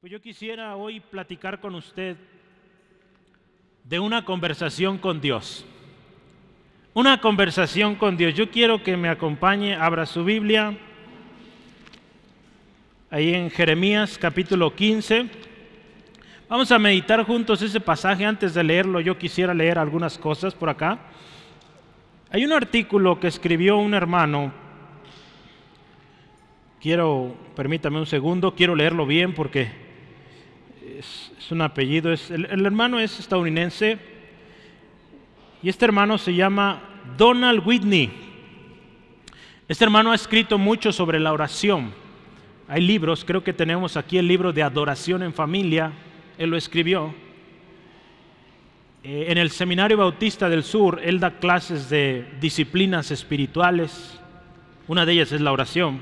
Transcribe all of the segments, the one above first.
Pues yo quisiera hoy platicar con usted de una conversación con Dios. Una conversación con Dios. Yo quiero que me acompañe, abra su Biblia, ahí en Jeremías capítulo 15. Vamos a meditar juntos ese pasaje. Antes de leerlo, yo quisiera leer algunas cosas por acá. Hay un artículo que escribió un hermano. Quiero, permítame un segundo, quiero leerlo bien porque es, un apellido, es, el, hermano es estadounidense y este hermano se llama Donald Whitney. Este hermano ha escrito mucho sobre la oración. Hay libros, creo que tenemos aquí el libro de Adoración en Familia, él lo escribió. Eh, en el Seminario Bautista del Sur, él da clases de disciplinas espirituales. Una de ellas es la oración.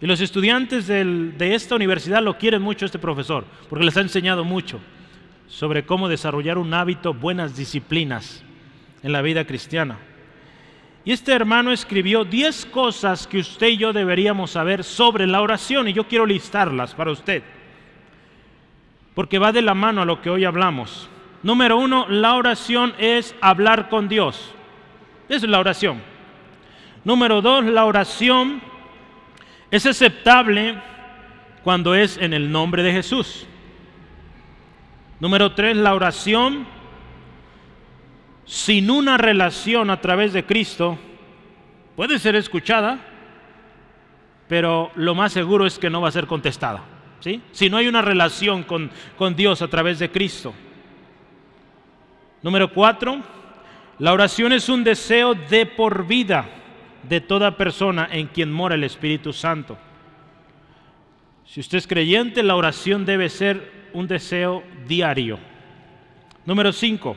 Y los estudiantes de esta universidad lo quieren mucho este profesor, porque les ha enseñado mucho sobre cómo desarrollar un hábito, buenas disciplinas en la vida cristiana. Y este hermano escribió 10 cosas que usted y yo deberíamos saber sobre la oración, y yo quiero listarlas para usted, porque va de la mano a lo que hoy hablamos. Número uno, la oración es hablar con Dios. Es la oración. Número dos, la oración es aceptable cuando es en el nombre de Jesús. Número tres, la oración sin una relación a través de Cristo puede ser escuchada, pero lo más seguro es que no va a ser contestada. ¿sí? Si no hay una relación con, con Dios a través de Cristo. Número cuatro, la oración es un deseo de por vida de toda persona en quien mora el Espíritu Santo. Si usted es creyente, la oración debe ser un deseo diario. Número 5.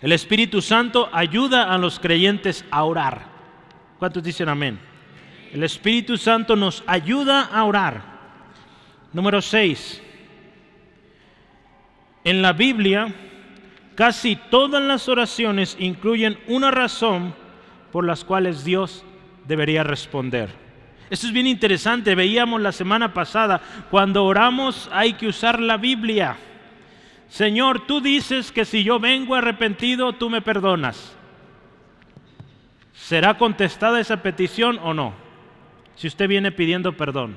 El Espíritu Santo ayuda a los creyentes a orar. ¿Cuántos dicen amén? El Espíritu Santo nos ayuda a orar. Número 6. En la Biblia, casi todas las oraciones incluyen una razón por las cuales Dios debería responder. Esto es bien interesante, veíamos la semana pasada, cuando oramos hay que usar la Biblia. Señor, tú dices que si yo vengo arrepentido, tú me perdonas. ¿Será contestada esa petición o no? Si usted viene pidiendo perdón.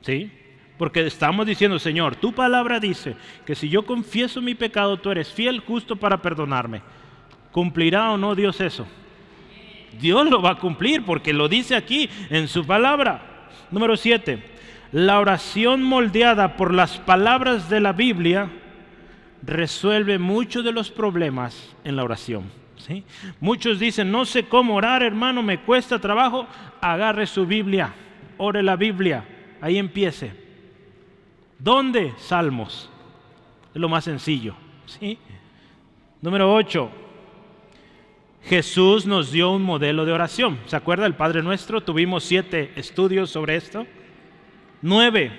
¿Sí? Porque estamos diciendo, Señor, tu palabra dice que si yo confieso mi pecado, tú eres fiel, justo para perdonarme. ¿Cumplirá o no Dios eso? Dios lo va a cumplir porque lo dice aquí en su palabra. Número 7. La oración moldeada por las palabras de la Biblia resuelve muchos de los problemas en la oración. ¿sí? Muchos dicen, no sé cómo orar, hermano, me cuesta trabajo. Agarre su Biblia, ore la Biblia, ahí empiece. ¿Dónde? Salmos. Es lo más sencillo. ¿sí? Número 8 Jesús nos dio un modelo de oración. ¿Se acuerda el Padre Nuestro? Tuvimos siete estudios sobre esto. Nueve.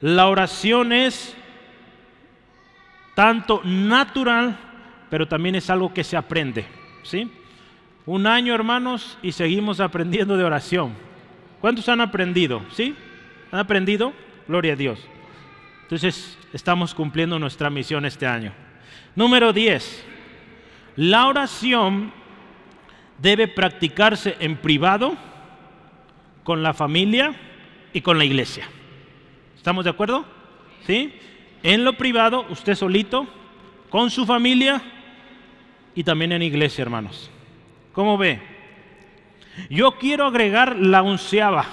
La oración es tanto natural, pero también es algo que se aprende. ¿sí? Un año, hermanos, y seguimos aprendiendo de oración. ¿Cuántos han aprendido? ¿Sí? ¿Han aprendido? Gloria a Dios. Entonces, estamos cumpliendo nuestra misión este año. Número 10. La oración debe practicarse en privado, con la familia y con la iglesia. ¿Estamos de acuerdo? ¿Sí? En lo privado, usted solito, con su familia y también en iglesia, hermanos. ¿Cómo ve? Yo quiero agregar la onceava.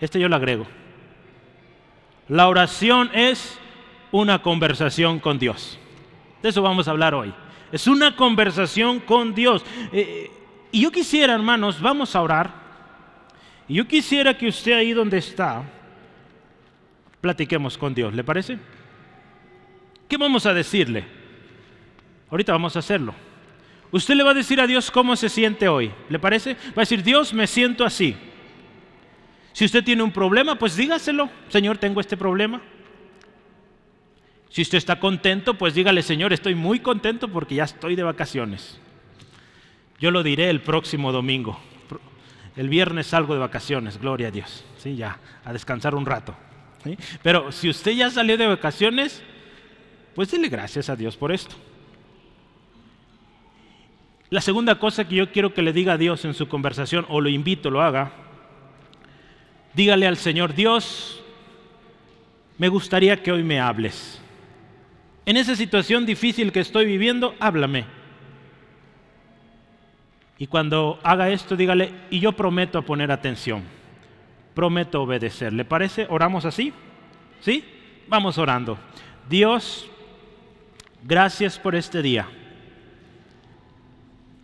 Este yo lo agrego. La oración es una conversación con Dios. De eso vamos a hablar hoy. Es una conversación con Dios. Eh, y yo quisiera, hermanos, vamos a orar. Y yo quisiera que usted ahí donde está, platiquemos con Dios. ¿Le parece? ¿Qué vamos a decirle? Ahorita vamos a hacerlo. Usted le va a decir a Dios cómo se siente hoy. ¿Le parece? Va a decir, Dios, me siento así. Si usted tiene un problema, pues dígaselo. Señor, tengo este problema. Si usted está contento, pues dígale, Señor, estoy muy contento porque ya estoy de vacaciones. Yo lo diré el próximo domingo. el viernes salgo de vacaciones, gloria a Dios. Sí, ya, a descansar un rato. Pero si usted ya salió de vacaciones, pues dile gracias a Dios por esto. La segunda cosa que yo quiero que le diga a Dios en su conversación, o lo invito, lo haga, dígale al Señor, Dios, me gustaría que hoy me hables. En esa situación difícil que estoy viviendo, háblame. Y cuando haga esto, dígale, y yo prometo poner atención, prometo obedecer. ¿Le parece? ¿Oramos así? ¿Sí? Vamos orando. Dios, gracias por este día.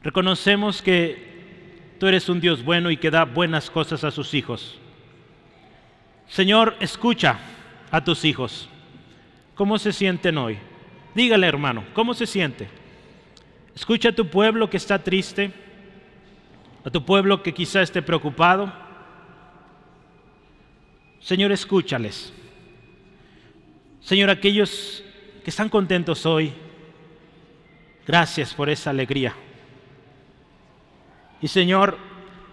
Reconocemos que tú eres un Dios bueno y que da buenas cosas a sus hijos. Señor, escucha a tus hijos. ¿Cómo se sienten hoy? Dígale, hermano, ¿cómo se siente? Escucha a tu pueblo que está triste, a tu pueblo que quizá esté preocupado. Señor, escúchales. Señor, aquellos que están contentos hoy, gracias por esa alegría. Y Señor,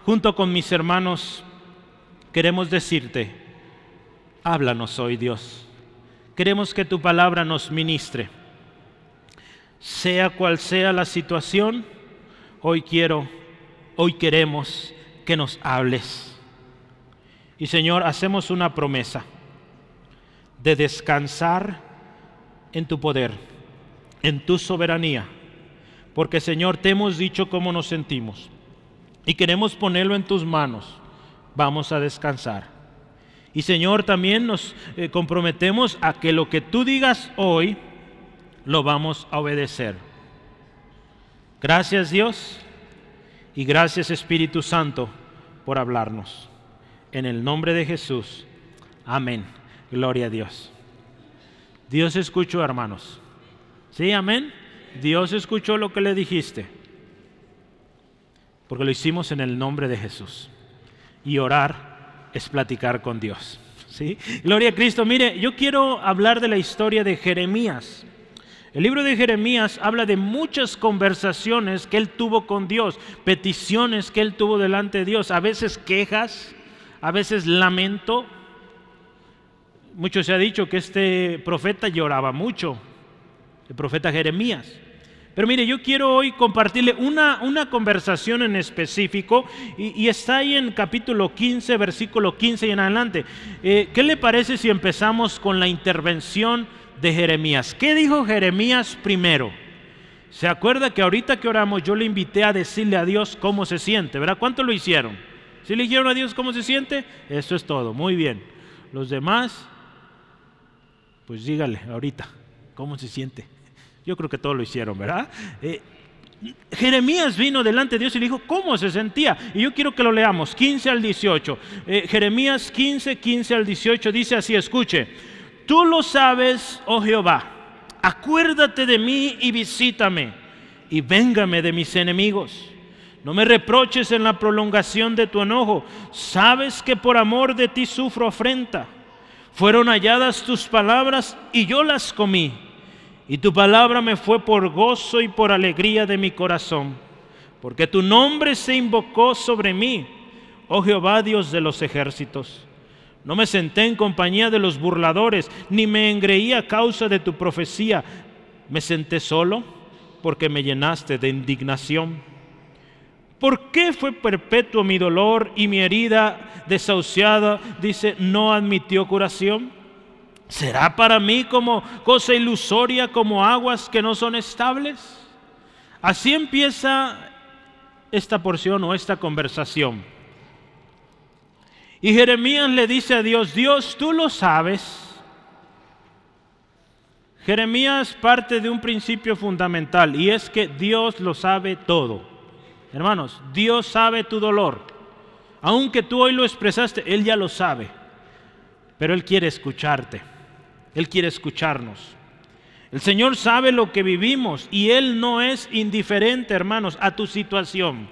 junto con mis hermanos, queremos decirte, háblanos hoy Dios. Queremos que tu palabra nos ministre. Sea cual sea la situación, hoy quiero, hoy queremos que nos hables. Y Señor, hacemos una promesa de descansar en tu poder, en tu soberanía. Porque Señor, te hemos dicho cómo nos sentimos y queremos ponerlo en tus manos. Vamos a descansar. Y Señor, también nos eh, comprometemos a que lo que tú digas hoy, lo vamos a obedecer. Gracias Dios y gracias Espíritu Santo por hablarnos. En el nombre de Jesús. Amén. Gloria a Dios. Dios escuchó, hermanos. ¿Sí? Amén. Dios escuchó lo que le dijiste. Porque lo hicimos en el nombre de Jesús. Y orar es platicar con Dios. ¿Sí? Gloria a Cristo. Mire, yo quiero hablar de la historia de Jeremías. El libro de Jeremías habla de muchas conversaciones que él tuvo con Dios, peticiones que él tuvo delante de Dios, a veces quejas, a veces lamento, mucho se ha dicho que este profeta lloraba mucho, el profeta Jeremías. Pero mire, yo quiero hoy compartirle una, una conversación en específico y, está ahí en capítulo 15, versículo 15 y en adelante. Eh, ¿Qué le parece si empezamos con la intervención de Jeremías? ¿Qué dijo Jeremías primero? ¿Se acuerda que ahorita que oramos yo le invité a decirle a Dios cómo se siente? ¿Verdad? ¿Cuánto lo hicieron? ¿Sí le dijeron a Dios cómo se siente? Eso es todo, muy bien. Los demás pues dígale ahorita, ¿cómo se siente? Yo creo que todos lo hicieron, ¿verdad? Eh, Jeremías vino delante de Dios y le dijo cómo se sentía. Y yo quiero que lo leamos, 15 al 18. Eh, Jeremías 15, 15 al 18 dice así, escuche, tú lo sabes, oh Jehová, acuérdate de mí y visítame y véngame de mis enemigos. No me reproches en la prolongación de tu enojo. Sabes que por amor de ti sufro afrenta. Fueron halladas tus palabras y yo las comí. Y tu palabra me fue por gozo y por alegría de mi corazón. Porque tu nombre se invocó sobre mí, oh Jehová Dios de los ejércitos. No me senté en compañía de los burladores, ni me engreí a causa de tu profecía. Me senté solo porque me llenaste de indignación. ¿Por qué fue perpetuo mi dolor y mi herida desahuciada, dice, no admitió curación? ¿Será para mí como cosa ilusoria, como aguas que no son estables? Así empieza esta porción o esta conversación. Y Jeremías le dice a Dios, Dios, tú lo sabes. Jeremías parte de un principio fundamental y es que Dios lo sabe todo. Hermanos, Dios sabe tu dolor. Aunque tú hoy lo expresaste, Él ya lo sabe. Pero Él quiere escucharte. Él quiere escucharnos. El Señor sabe lo que vivimos y Él no es indiferente, hermanos, a tu situación.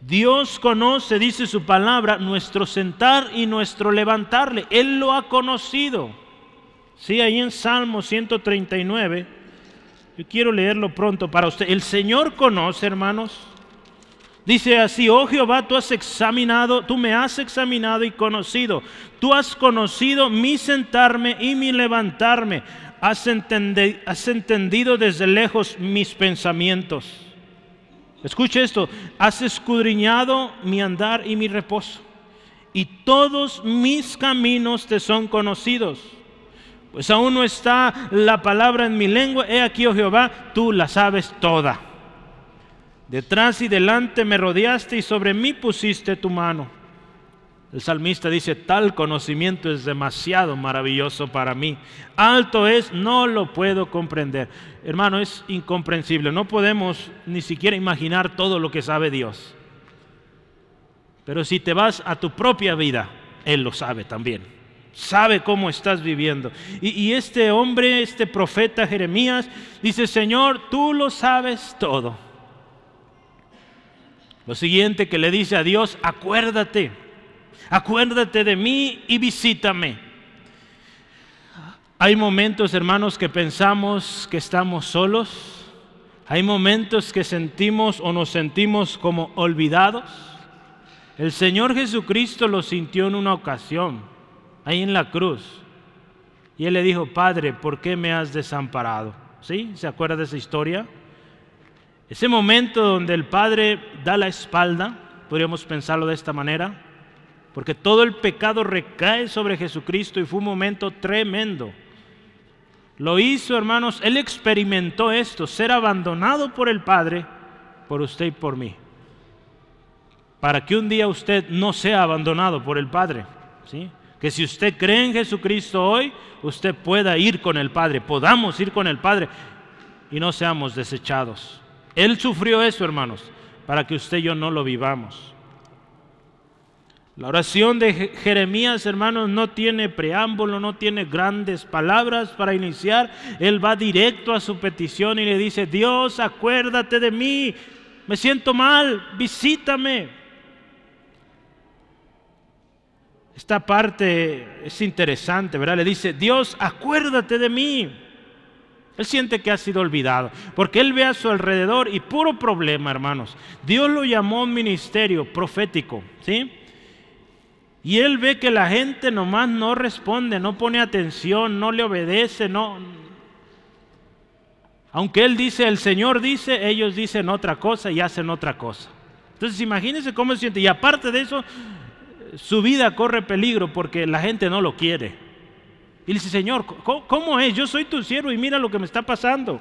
Dios conoce, dice su palabra, nuestro sentar y nuestro levantarle. Él lo ha conocido. Sí, ahí en Salmo 139 yo quiero leerlo pronto para usted. El Señor conoce, hermanos, Dice así, oh Jehová, tú has examinado, tú me has examinado y conocido. Tú has conocido mi sentarme y mi levantarme. Has, has entendido desde lejos mis pensamientos. Escuche esto, has escudriñado mi andar y mi reposo. Y todos mis caminos te son conocidos. Pues aún no está la palabra en mi lengua. He aquí, oh Jehová, tú la sabes toda. Detrás y delante me rodeaste y sobre mí pusiste tu mano. El salmista dice, tal conocimiento es demasiado maravilloso para mí. Alto es, no lo puedo comprender. Hermano, es incomprensible. No podemos ni siquiera imaginar todo lo que sabe Dios. Pero si te vas a tu propia vida, Él lo sabe también. Sabe cómo estás viviendo. Y, este hombre, este profeta Jeremías, dice, Señor, tú lo sabes todo. Lo siguiente que le dice a Dios, acuérdate, acuérdate de mí y visítame. Hay momentos, hermanos, que pensamos que estamos solos. Hay momentos que sentimos o nos sentimos como olvidados. El Señor Jesucristo lo sintió en una ocasión, ahí en la cruz. Y Él le dijo, Padre, ¿por qué me has desamparado? ¿Sí? ¿Se acuerda de esa historia? Ese momento donde el Padre da la espalda, podríamos pensarlo de esta manera, porque todo el pecado recae sobre Jesucristo y fue un momento tremendo. Lo hizo, hermanos, Él experimentó esto, ser abandonado por el Padre, por usted y por mí. Para que un día usted no sea abandonado por el Padre. ¿sí? Que si usted cree en Jesucristo hoy, usted pueda ir con el Padre, podamos ir con el Padre y no seamos desechados. Él sufrió eso, hermanos, para que usted y yo no lo vivamos. La oración de Jeremías, hermanos, no tiene preámbulo, no tiene grandes palabras para iniciar. Él va directo a su petición y le dice, Dios, acuérdate de mí, me siento mal, visítame. Esta parte es interesante, ¿verdad? Le dice, Dios, acuérdate de mí. Él siente que ha sido olvidado, porque él ve a su alrededor y puro problema, hermanos. Dios lo llamó ministerio profético, ¿sí? Y él ve que la gente nomás no responde, no pone atención, no le obedece, no. Aunque él dice, el Señor dice, ellos dicen otra cosa y hacen otra cosa. Entonces imagínense cómo se siente. Y aparte de eso, su vida corre peligro porque la gente no lo quiere. Y le dice, Señor, ¿cómo, es? Yo soy tu siervo y mira lo que me está pasando.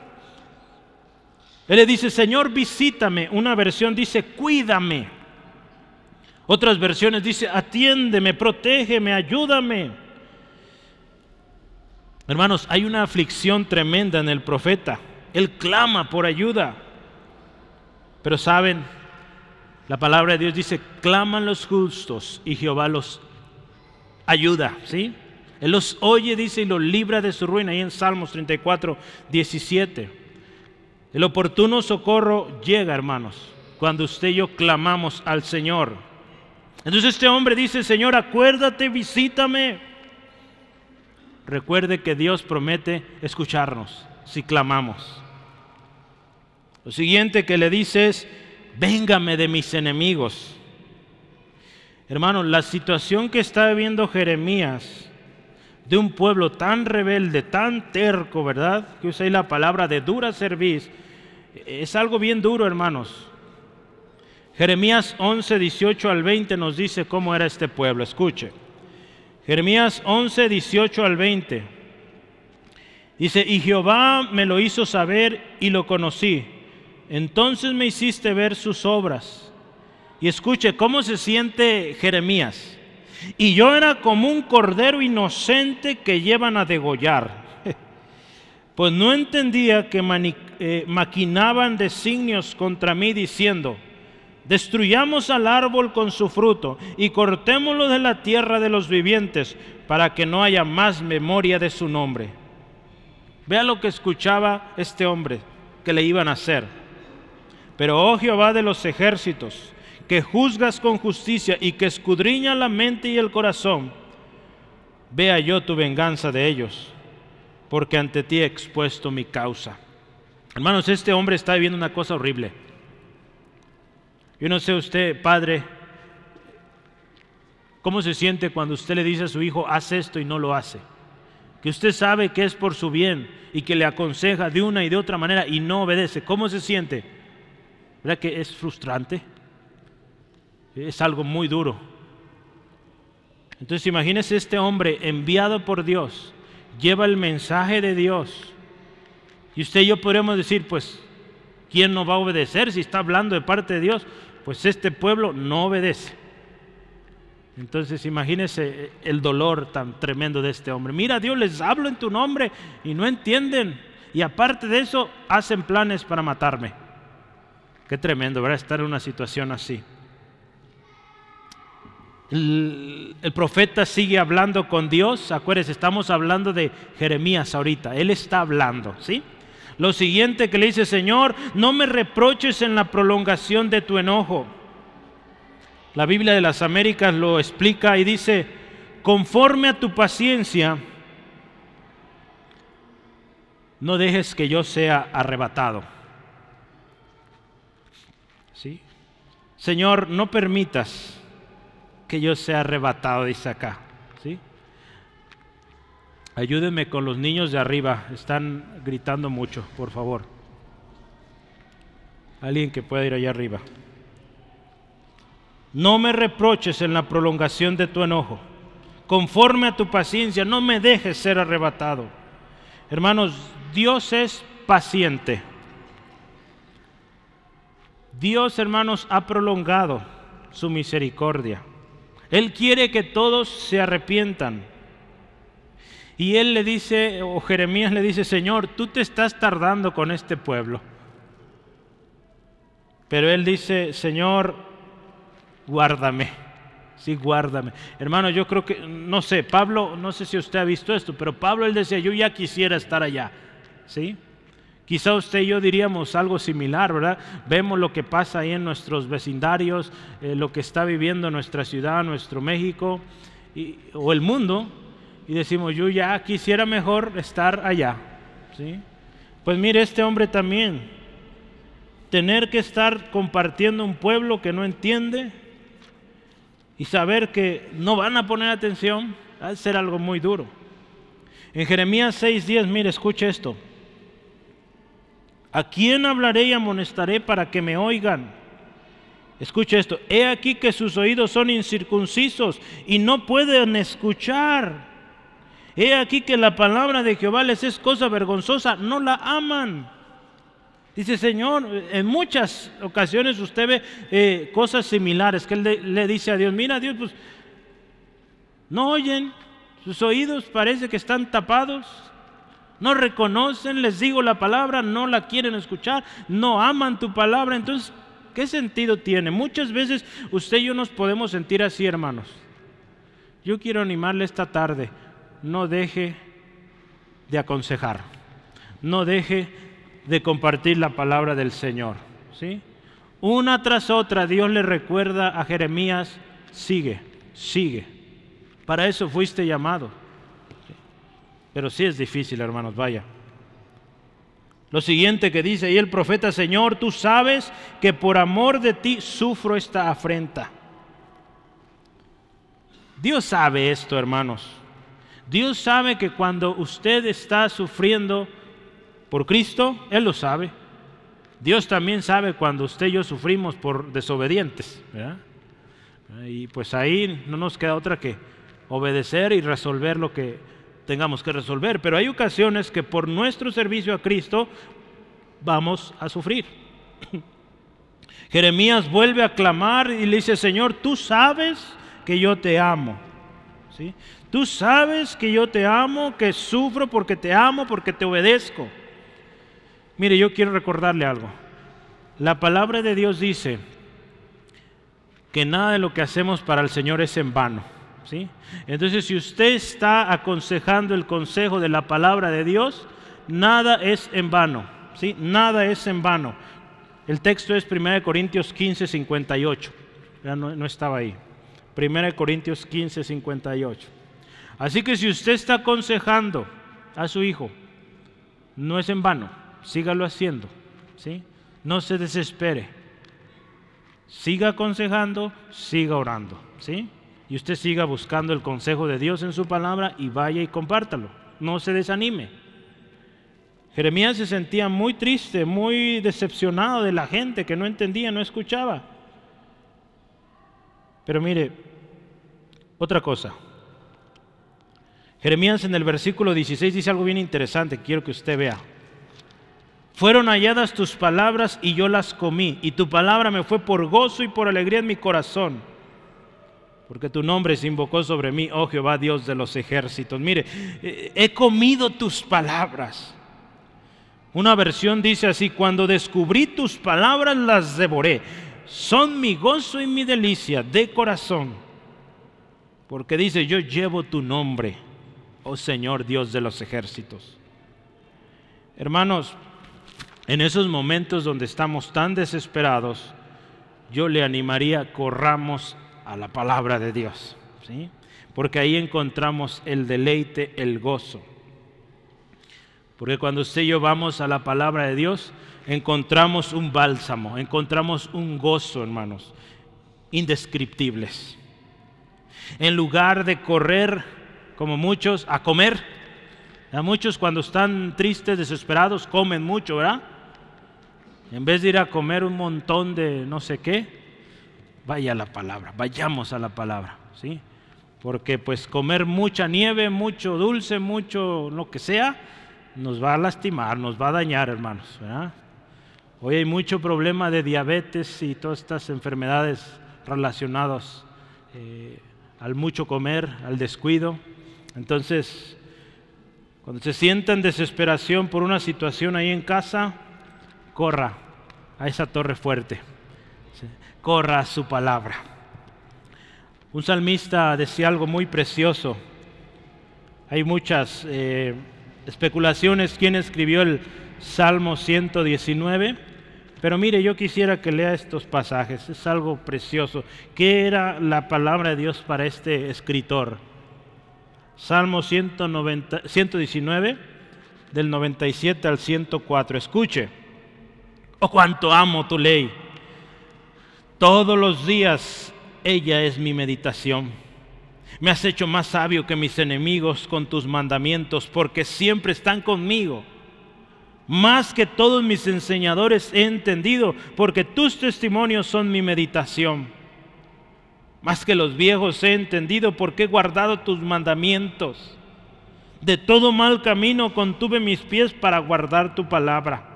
Él le dice, Señor, visítame. Una versión dice, cuídame. Otras versiones dice, atiéndeme, protégeme, ayúdame. Hermanos, hay una aflicción tremenda en el profeta. Él clama por ayuda. Pero saben, la palabra de Dios dice, claman los justos y Jehová los ayuda, ¿sí? Él los oye, dice, y los libra de su ruina. Ahí en Salmos 34, 17. El oportuno socorro llega, hermanos, cuando usted y yo clamamos al Señor. Entonces este hombre dice, Señor, acuérdate, visítame. Recuerde que Dios promete escucharnos si clamamos. Lo siguiente que le dice es, véngame de mis enemigos. Hermanos, la situación que está viviendo Jeremías de un pueblo tan rebelde, tan terco, ¿verdad? Que ahí la palabra de dura serviz. Es algo bien duro, hermanos. Jeremías 11, 18 al 20 nos dice cómo era este pueblo. Escuche. Jeremías 11, 18 al 20. Dice, y Jehová me lo hizo saber y lo conocí. Entonces me hiciste ver sus obras. Y escuche, ¿cómo se siente Jeremías? Y yo era como un cordero inocente que llevan a degollar. Pues no entendía que eh, maquinaban designios contra mí diciendo, destruyamos al árbol con su fruto y cortémoslo de la tierra de los vivientes para que no haya más memoria de su nombre. Vea lo que escuchaba este hombre que le iban a hacer. Pero, oh Jehová de los ejércitos, que juzgas con justicia y que escudriña la mente y el corazón, vea yo tu venganza de ellos, porque ante ti he expuesto mi causa. Hermanos, este hombre está viviendo una cosa horrible. Yo no sé usted, padre, cómo se siente cuando usted le dice a su hijo, haz esto y no lo hace. Que usted sabe que es por su bien y que le aconseja de una y de otra manera y no obedece. ¿Cómo se siente? ¿Verdad que es frustrante? Es algo muy duro. Entonces imagínese este hombre enviado por Dios, lleva el mensaje de Dios. Y usted y yo podríamos decir, pues, ¿quién no va a obedecer si está hablando de parte de Dios? Pues este pueblo no obedece. Entonces imagínese el dolor tan tremendo de este hombre. Mira, Dios les hablo en tu nombre y no entienden. Y aparte de eso, hacen planes para matarme. Qué tremendo, ¿verdad? Estar en una situación así. El, profeta sigue hablando con Dios. Acuérdense, estamos hablando de Jeremías ahorita. Él está hablando, ¿sí? Lo siguiente que le dice, Señor, no me reproches en la prolongación de tu enojo. La Biblia de las Américas lo explica y dice, conforme a tu paciencia, no dejes que yo sea arrebatado. ¿Sí? Señor, no permitas que yo sea arrebatado, dice acá. ¿sí? Ayúdenme con los niños de arriba, están gritando mucho, por favor. Alguien que pueda ir allá arriba. No me reproches en la prolongación de tu enojo. Conforme a tu paciencia, no me dejes ser arrebatado. Hermanos, Dios es paciente. Dios, hermanos, ha prolongado su misericordia. Él quiere que todos se arrepientan. Y él le dice, o Jeremías le dice, Señor, tú te estás tardando con este pueblo. Pero él dice, Señor, guárdame. Sí, guárdame. Hermano, yo creo que, no sé, Pablo, no sé si usted ha visto esto, pero Pablo él decía, yo ya quisiera estar allá. ¿Sí? Quizá usted y yo diríamos algo similar, ¿verdad? Vemos lo que pasa ahí en nuestros vecindarios, eh, lo que está viviendo nuestra ciudad, nuestro México o el mundo, y decimos, yo ya quisiera mejor estar allá. ¿sí? Pues mire, este hombre también, tener que estar compartiendo un pueblo que no entiende y saber que no van a poner atención, va a ser algo muy duro. En Jeremías 6:10, mire, escuche esto. ¿A quién hablaré y amonestaré para que me oigan? Escucha esto. He aquí que sus oídos son incircuncisos y no pueden escuchar. He aquí que la palabra de Jehová les es cosa vergonzosa, no la aman. Dice Señor, en muchas ocasiones usted ve eh, cosas similares que él le, dice a Dios, mira Dios, pues no oyen, sus oídos parece que están tapados, no reconocen, les digo la palabra, no la quieren escuchar, no aman tu palabra. Entonces, ¿qué sentido tiene? Muchas veces usted y yo nos podemos sentir así, hermanos. Yo quiero animarle esta tarde, no deje de aconsejar, no deje de compartir la palabra del Señor. ¿sí? Una tras otra Dios le recuerda a Jeremías, sigue, sigue. Para eso fuiste llamado. Pero sí es difícil, hermanos, vaya. Lo siguiente que dice y el profeta, Señor, tú sabes que por amor de ti sufro esta afrenta. Dios sabe esto, hermanos. Dios sabe que cuando usted está sufriendo por Cristo, Él lo sabe. Dios también sabe cuando usted y yo sufrimos por desobedientes. Y pues ahí no nos queda otra que obedecer y resolver lo que tengamos que resolver, pero hay ocasiones que por nuestro servicio a Cristo vamos a sufrir. Jeremías vuelve a clamar y le dice, Señor, tú sabes que yo te amo. ¿Sí? Tú sabes que yo te amo, que sufro porque te amo, porque te obedezco. Mire, yo quiero recordarle algo. La palabra de Dios dice que nada de lo que hacemos para el Señor es en vano. Entonces, si usted está aconsejando el consejo de la palabra de Dios, nada es en vano. Nada es en vano. El texto es 1 Corintios 15, 58. Ya no, no estaba ahí. 1 Corintios 15, 58. Así que si usted está aconsejando a su hijo, no es en vano, sígalo haciendo, ¿sí? No se desespere. siga aconsejando, siga orando, ¿sí? Y usted siga buscando el consejo de Dios en su palabra y vaya y compártalo. No se desanime. Jeremías se sentía muy triste, muy decepcionado de la gente que no entendía, no escuchaba. Pero mire, otra cosa. Jeremías en el versículo 16 dice algo bien interesante, quiero que usted vea. Fueron halladas tus palabras y yo las comí, y tu palabra me fue por gozo y por alegría en mi corazón, porque tu nombre se invocó sobre mí, oh Jehová Dios de los ejércitos. Mire, eh, he comido tus palabras. Una versión dice así, cuando descubrí tus palabras las devoré, son mi gozo y mi delicia de corazón, porque dice, yo llevo tu nombre, oh Señor Dios de los ejércitos. Hermanos, en esos momentos donde estamos tan desesperados, yo le animaría, corramos a la palabra de Dios, ¿sí? porque ahí encontramos el deleite, el gozo. Porque cuando usted y yo vamos a la palabra de Dios, encontramos un bálsamo, encontramos un gozo, hermanos, indescriptibles. En lugar de correr, como muchos, a comer, a muchos cuando están tristes, desesperados, comen mucho, ¿verdad? En vez de ir a comer un montón de no sé qué, vaya a la palabra, vayamos a la palabra, ¿sí? Porque pues comer mucha nieve, mucho dulce, mucho lo que sea, nos va a lastimar, nos va a dañar, hermanos. Hoy hay mucho problema de diabetes y todas estas enfermedades relacionadas eh, al mucho comer, al descuido. Entonces, cuando se sienta en desesperación por una situación ahí en casa, corra a esa torre fuerte, corra su palabra. Un salmista decía algo muy precioso. Hay muchas eh, especulaciones quién escribió el Salmo 119, pero mire, yo quisiera que lea estos pasajes, es algo precioso. ¿Qué era la palabra de Dios para este escritor? Salmo 119, del 97 al 104. Escuche. Oh, cuánto amo tu ley. Todos los días ella es mi meditación. Me has hecho más sabio que mis enemigos con tus mandamientos, porque siempre están conmigo. Más que todos mis enseñadores he entendido, porque tus testimonios son mi meditación. Más que los viejos he entendido, porque he guardado tus mandamientos. De todo mal camino contuve mis pies para guardar tu palabra.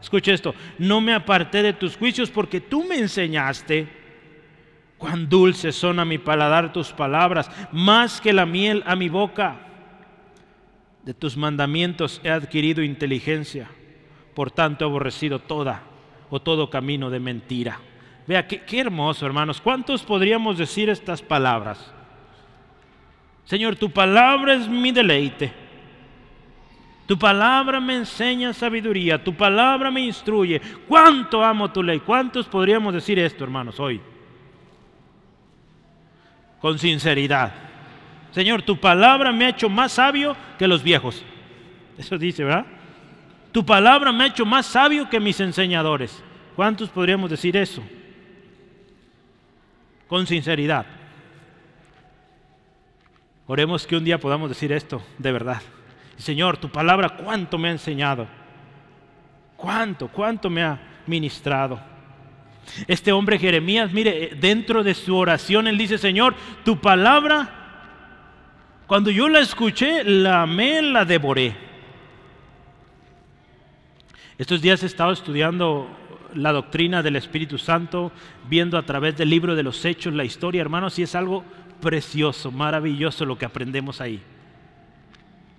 Escucha esto, no me aparté de tus juicios porque tú me enseñaste. Cuán dulces son a mi paladar tus palabras, más que la miel a mi boca. De tus mandamientos he adquirido inteligencia, por tanto he aborrecido toda o todo camino de mentira. Vea, qué, qué hermoso, hermanos. ¿Cuántos podríamos decir estas palabras? Señor, tu palabra es mi deleite. Tu palabra me enseña sabiduría, tu palabra me instruye. ¿Cuánto amo tu ley? ¿Cuántos podríamos decir esto, hermanos, hoy? Con sinceridad. Señor, tu palabra me ha hecho más sabio que los viejos. Eso dice, ¿verdad? Tu palabra me ha hecho más sabio que mis enseñadores. ¿Cuántos podríamos decir eso? Con sinceridad. Oremos que un día podamos decir esto de verdad. Señor, tu palabra cuánto me ha enseñado. Cuánto, cuánto me ha ministrado. Este hombre Jeremías, mire, eh, dentro de su oración él dice, Señor, tu palabra, cuando yo la escuché, la amé, la devoré. Estos días he estado estudiando la doctrina del Espíritu Santo, viendo a través del libro de los hechos la historia, hermanos, y es algo precioso, maravilloso lo que aprendemos ahí.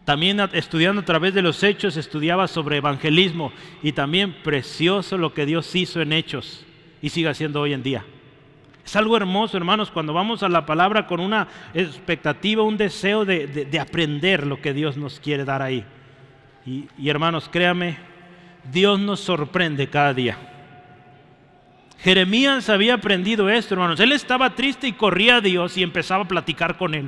También estudiando a través de los hechos, estudiaba sobre evangelismo y también precioso lo que Dios hizo en hechos y sigue haciendo hoy en día. Es algo hermoso, hermanos, cuando vamos a la palabra con una expectativa, un deseo de, aprender lo que Dios nos quiere dar ahí. Y, y hermanos, créame, Dios nos sorprende cada día. Jeremías había aprendido esto, hermanos. Él estaba triste y corría a Dios y empezaba a platicar con él.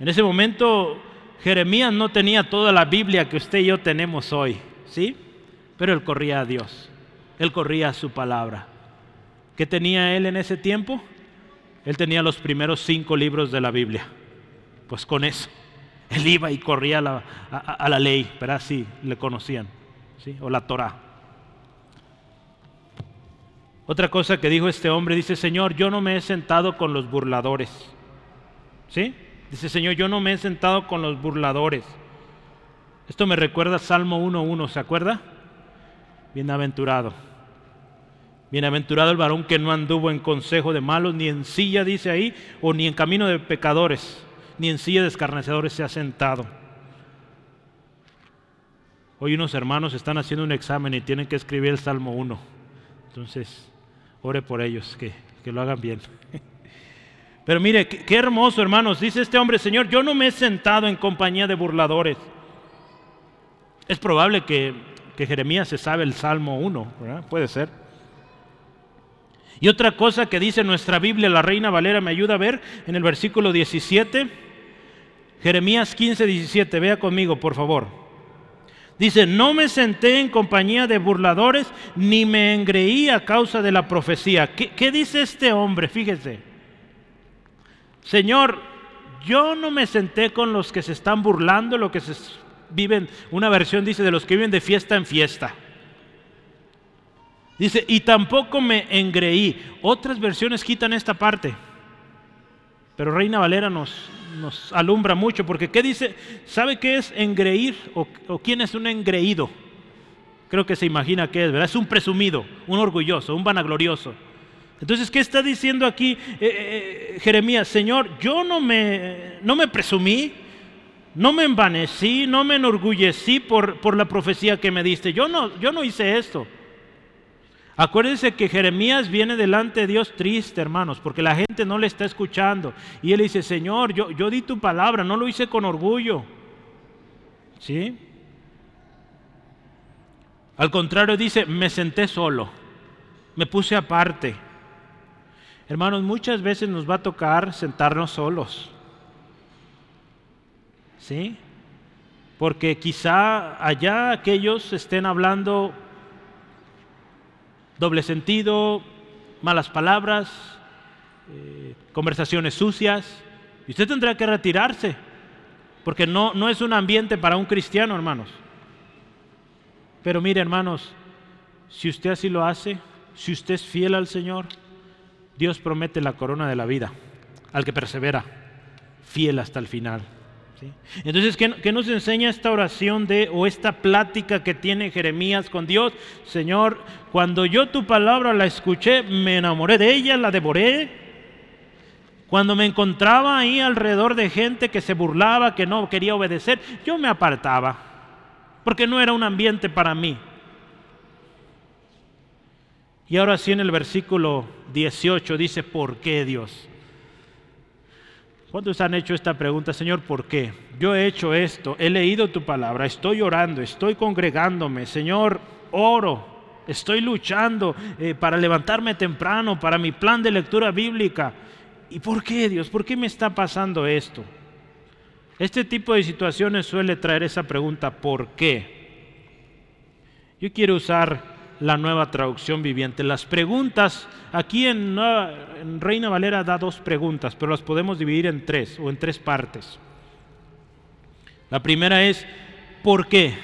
En ese momento Jeremías no tenía toda la Biblia que usted y yo tenemos hoy, ¿sí? Pero él corría a Dios, él corría a su palabra. ¿Qué tenía él en ese tiempo? Él tenía los primeros cinco libros de la Biblia. Pues con eso, él iba y corría a la, ley, pero así le conocían, ¿sí? o la Torah. Otra cosa que dijo este hombre, dice, Señor, yo no me he sentado con los burladores. ¿Sí? Dice, Señor, yo no me he sentado con los burladores. Esto me recuerda Salmo 1.1, ¿se acuerda? Bienaventurado. Bienaventurado el varón que no anduvo en consejo de malos, ni en silla, dice ahí, o ni en camino de pecadores, ni en silla de escarnecedores se ha sentado. Hoy unos hermanos están haciendo un examen y tienen que escribir el Salmo 1. Entonces, ore por ellos, que, lo hagan bien. Pero mire, qué, hermoso, hermanos. Dice este hombre, Señor, yo no me he sentado en compañía de burladores. Es probable que, que Jeremías se sabe el Salmo 1, ¿verdad? Puede ser. Y otra cosa que dice nuestra Biblia, la Reina Valera me ayuda a ver en el versículo 17, Jeremías 15, 17, vea conmigo por favor. Dice, no me senté en compañía de burladores, ni me engreí a causa de la profecía. ¿Qué, qué dice este hombre? Fíjese. Señor, yo no me senté con los que se están burlando, lo que se viven, una versión dice de los que viven de fiesta en fiesta. Dice, y tampoco me engreí. Otras versiones quitan esta parte. Pero Reina Valera nos, alumbra mucho, porque ¿qué dice? ¿Sabe qué es engreír o, quién es un engreído? Creo que se imagina qué es, ¿verdad? Es un presumido, un orgulloso, un vanaglorioso. Entonces, ¿qué está diciendo aquí eh, eh, eh, Jeremías? Señor, yo no me, no me presumí, no me envanecí, no me enorgullecí por, por la profecía que me diste. Yo no, yo no hice esto. Acuérdense que Jeremías viene delante de Dios triste, hermanos, porque la gente no le está escuchando. Y él dice, Señor, yo, yo di tu palabra, no lo hice con orgullo. ¿Sí? Al contrario, dice, me senté solo, me puse aparte. Hermanos, muchas veces nos va a tocar sentarnos solos. ¿Sí? Porque quizá allá aquellos estén hablando doble sentido, malas palabras, eh, conversaciones sucias. Y usted tendrá que retirarse, porque no, no es un ambiente para un cristiano, hermanos. Pero mire, hermanos, si usted así lo hace, si usted es fiel al Señor, Dios promete la corona de la vida al que persevera, fiel hasta el final. Entonces, ¿qué, nos enseña esta oración de o esta plática que tiene Jeremías con Dios? Señor, cuando yo tu palabra la escuché, me enamoré de ella, la devoré. Cuando me encontraba ahí alrededor de gente que se burlaba, que no quería obedecer, yo me apartaba, porque no era un ambiente para mí. Y ahora sí en el versículo 18 dice, ¿por qué Dios? ¿Cuántos han hecho esta pregunta, Señor, por qué? Yo he hecho esto, he leído tu palabra, estoy orando, estoy congregándome, Señor, oro, estoy luchando eh, para levantarme temprano, para mi plan de lectura bíblica. ¿Y por qué, Dios? ¿Por qué me está pasando esto? Este tipo de situaciones suele traer esa pregunta, ¿por qué? Yo quiero usar la nueva traducción viviente. Las preguntas, aquí en, Reina Valera da dos preguntas, pero las podemos dividir en tres o en tres partes. La primera es, ¿por qué?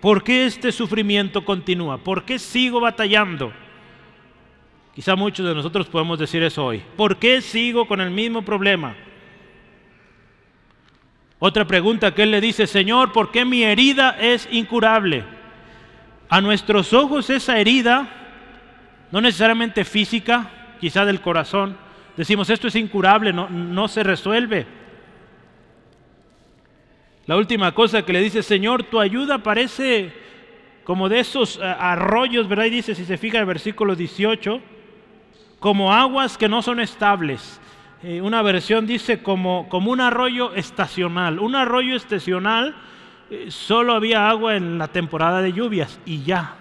¿Por qué este sufrimiento continúa? ¿Por qué sigo batallando? Quizá muchos de nosotros podemos decir eso hoy. ¿Por qué sigo con el mismo problema? Otra pregunta que él le dice, Señor, ¿por qué mi herida es incurable? A nuestros ojos esa herida, no necesariamente física, quizá del corazón, decimos esto es incurable, no, no se resuelve. La última cosa que le dice, Señor, tu ayuda parece como de esos eh, arroyos, ¿verdad? Y dice, si se fija el versículo 18, como aguas que no son estables. Eh, una versión dice como, como un arroyo estacional. Un arroyo estacional solo había agua en la temporada de lluvias y ya.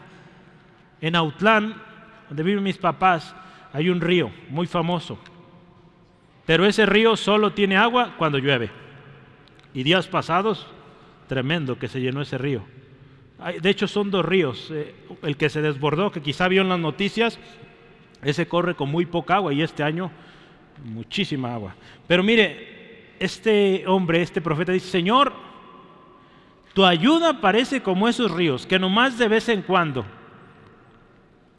En Autlán, donde viven mis papás, hay un río muy famoso. Pero ese río solo tiene agua cuando llueve. Y días pasados, tremendo que se llenó ese río. De hecho, son dos ríos. Eh, el que se desbordó, que quizá vio en las noticias, Ese corre con muy poca agua y este año muchísima agua. Pero mire, este hombre, este profeta dice, Señor, tu ayuda parece como esos ríos, que nomás de vez en cuando.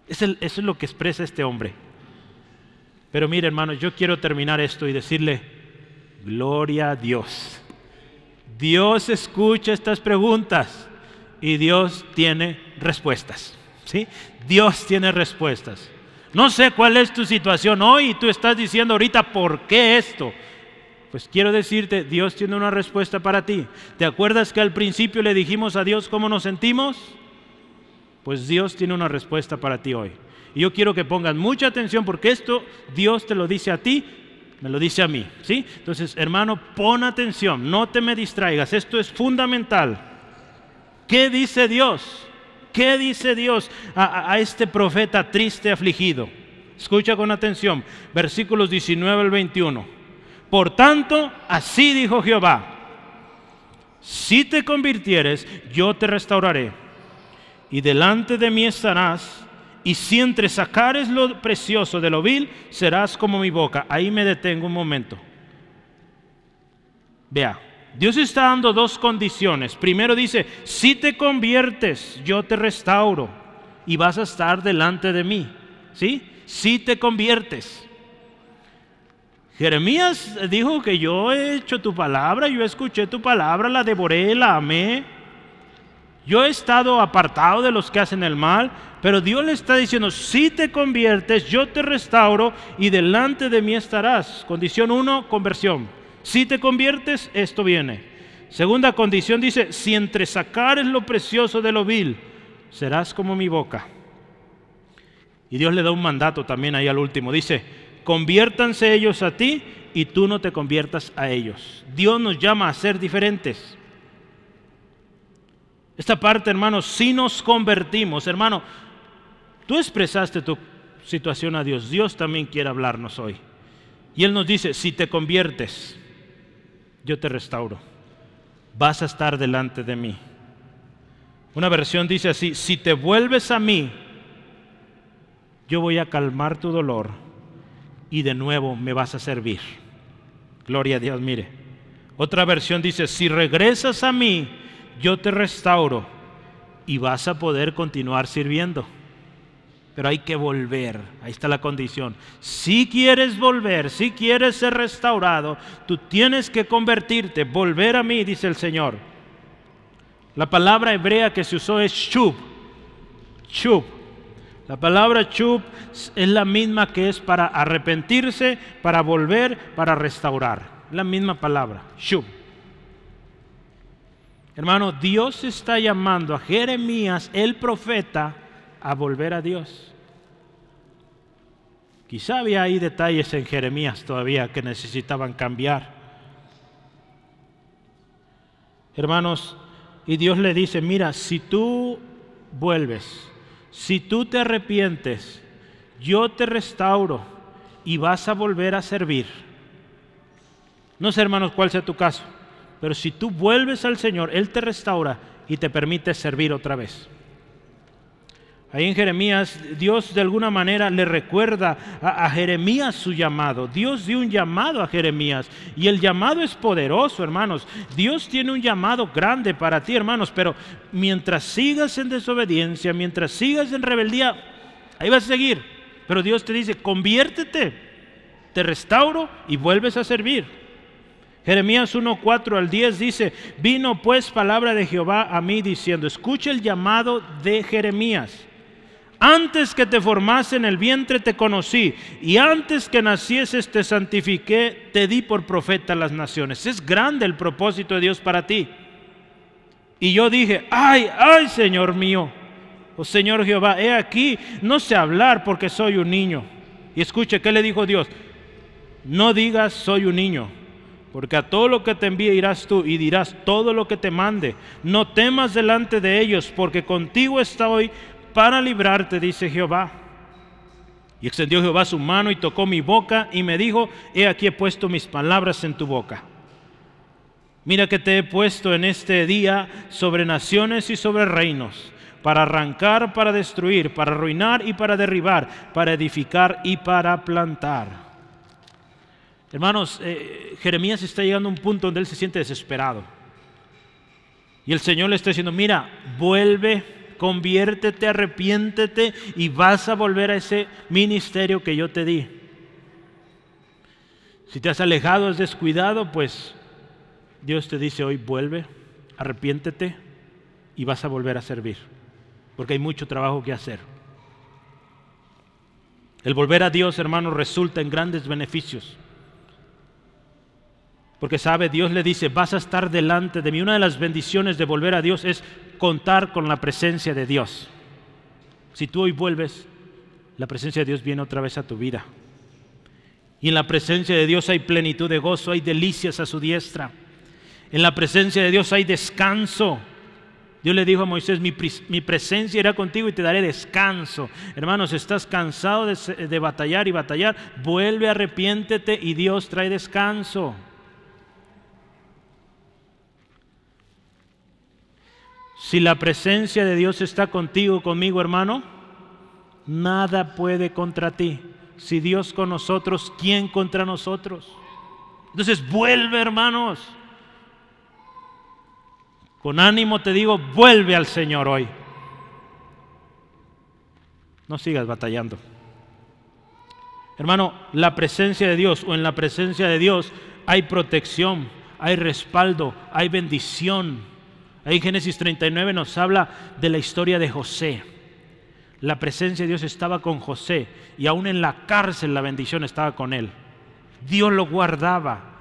eso es lo que expresa este hombre. Pero mire, hermanos, yo quiero terminar esto y decirle, gloria a Dios. Dios escucha estas preguntas y Dios tiene respuestas. ¿sí? Dios tiene respuestas. No sé cuál es tu situación hoy y tú estás diciendo ahorita, ¿por qué esto? Pues quiero decirte, Dios tiene una respuesta para ti. ¿Te acuerdas que al principio le dijimos a Dios cómo nos sentimos? Pues Dios tiene una respuesta para ti hoy. Y yo quiero que pongas mucha atención porque esto Dios te lo dice a ti, me lo dice a mí, ¿sí? Entonces, hermano, pon atención, no te me distraigas, esto es fundamental. ¿Qué dice Dios? ¿Qué dice Dios a, este profeta triste, afligido? Escucha con atención, versículos 19 al 21. Por tanto, así dijo Jehová, si te convirtieres, yo te restauraré, y delante de mí estarás, y si entre sacares lo precioso de lo vil, serás como mi boca. Ahí me detengo un momento. Vea, Dios está dando dos condiciones. Primero dice, si te conviertes, yo te restauro y vas a estar delante de mí. ¿Sí? Si te conviertes. Jeremías dijo que yo he hecho tu palabra, yo escuché tu palabra, la devoré, la amé. Yo he estado apartado de los que hacen el mal, pero Dios le está diciendo, si te conviertes, yo te restauro y delante de mí estarás. Condición uno, conversión. Si te conviertes, esto viene. Segunda condición dice, si entre sacares lo precioso de lo vil, serás como mi boca. Y Dios le da un mandato también ahí al último. Dice, conviértanse ellos a ti y tú no te conviertas a ellos. Dios nos llama a ser diferentes. Esta parte, hermano, si nos convertimos, hermano, tú expresaste tu situación a Dios. Dios también quiere hablarnos hoy. Y Él nos dice, si te conviertes, yo te restauro. Vas a estar delante de mí. Una versión dice así, si te vuelves a mí, yo voy a calmar tu dolor y de nuevo me vas a servir. Gloria a Dios, mire. Otra versión dice, si regresas a mí, yo te restauro y vas a poder continuar sirviendo pero hay que volver. Ahí está la condición. Si quieres volver, si quieres ser restaurado, tú tienes que convertirte, volver a mí, dice el Señor. La palabra hebrea que se usó es shub. Shub. La palabra shub es la misma que es para arrepentirse, para volver, para restaurar. La misma palabra, shub. Hermano, Dios está llamando a Jeremías, el profeta, a volver a Dios. Quizá había ahí detalles en Jeremías todavía que necesitaban cambiar. Hermanos, y Dios le dice, mira, si tú vuelves, si tú te arrepientes, yo te restauro y vas a volver a servir. No sé, hermanos, cuál sea tu caso, pero si tú vuelves al Señor, Él te restaura y te permite servir otra vez. Ahí en Jeremías, Dios de alguna manera le recuerda a, Jeremías su llamado. Dios dio un llamado a Jeremías y el llamado es poderoso, hermanos. Dios tiene un llamado grande para ti, hermanos, pero mientras sigas en desobediencia, mientras sigas en rebeldía, ahí vas a seguir. Pero Dios te dice, conviértete, te restauro y vuelves a servir. Jeremías 1, 4 al 10 dice, vino pues palabra de Jehová a mí diciendo, escucha el llamado de Jeremías antes que te formase en el vientre te conocí, y antes que nacieses te santifiqué, te di por profeta a las naciones. Es grande el propósito de Dios para ti. Y yo dije, ay, ay, Señor mío, oh Señor Jehová, he aquí, no sé hablar porque soy un niño. Y escuche, ¿qué le dijo Dios? No digas soy un niño, porque a todo lo que te envíe irás tú y dirás todo lo que te mande. No temas delante de ellos, porque contigo estoy para librarte, dice Jehová. Y extendió Jehová su mano y tocó mi boca y me dijo, he aquí he puesto mis palabras en tu boca. Mira que te he puesto en este día sobre naciones y sobre reinos, para arrancar, para destruir, para arruinar y para derribar, para edificar y para plantar. Hermanos, eh, Jeremías está llegando a un punto donde él se siente desesperado. Y el Señor le está diciendo, mira, vuelve, conviértete, arrepiéntete y vas a volver a ese ministerio que yo te di. Si te has alejado, has descuidado, pues Dios te dice hoy, vuelve, arrepiéntete y vas a volver a servir, porque hay mucho trabajo que hacer. El volver a Dios, hermano, resulta en grandes beneficios. Porque sabe, Dios le dice, vas a estar delante de mí. Una de las bendiciones de volver a Dios es contar con la presencia de Dios. Si tú hoy vuelves, la presencia de Dios viene otra vez a tu vida. Y en la presencia de Dios hay plenitud de gozo, hay delicias a su diestra. En la presencia de Dios hay descanso. Dios le dijo a Moisés, mi, presencia irá contigo y te daré descanso. Hermanos, estás cansado de, de batallar y batallar, vuelve, arrepiéntete y Dios trae descanso. Si la presencia de Dios está contigo, conmigo, hermano, nada puede contra ti. Si Dios con nosotros, ¿quién contra nosotros? Entonces vuelve, hermanos. Con ánimo te digo, vuelve al Señor hoy. No sigas batallando. Hermano, la presencia de Dios o en la presencia de Dios hay protección, hay respaldo, hay bendición. Ahí Génesis 39 nos habla de la historia de José. La presencia de Dios estaba con José y aún en la cárcel la bendición estaba con él. Dios lo guardaba.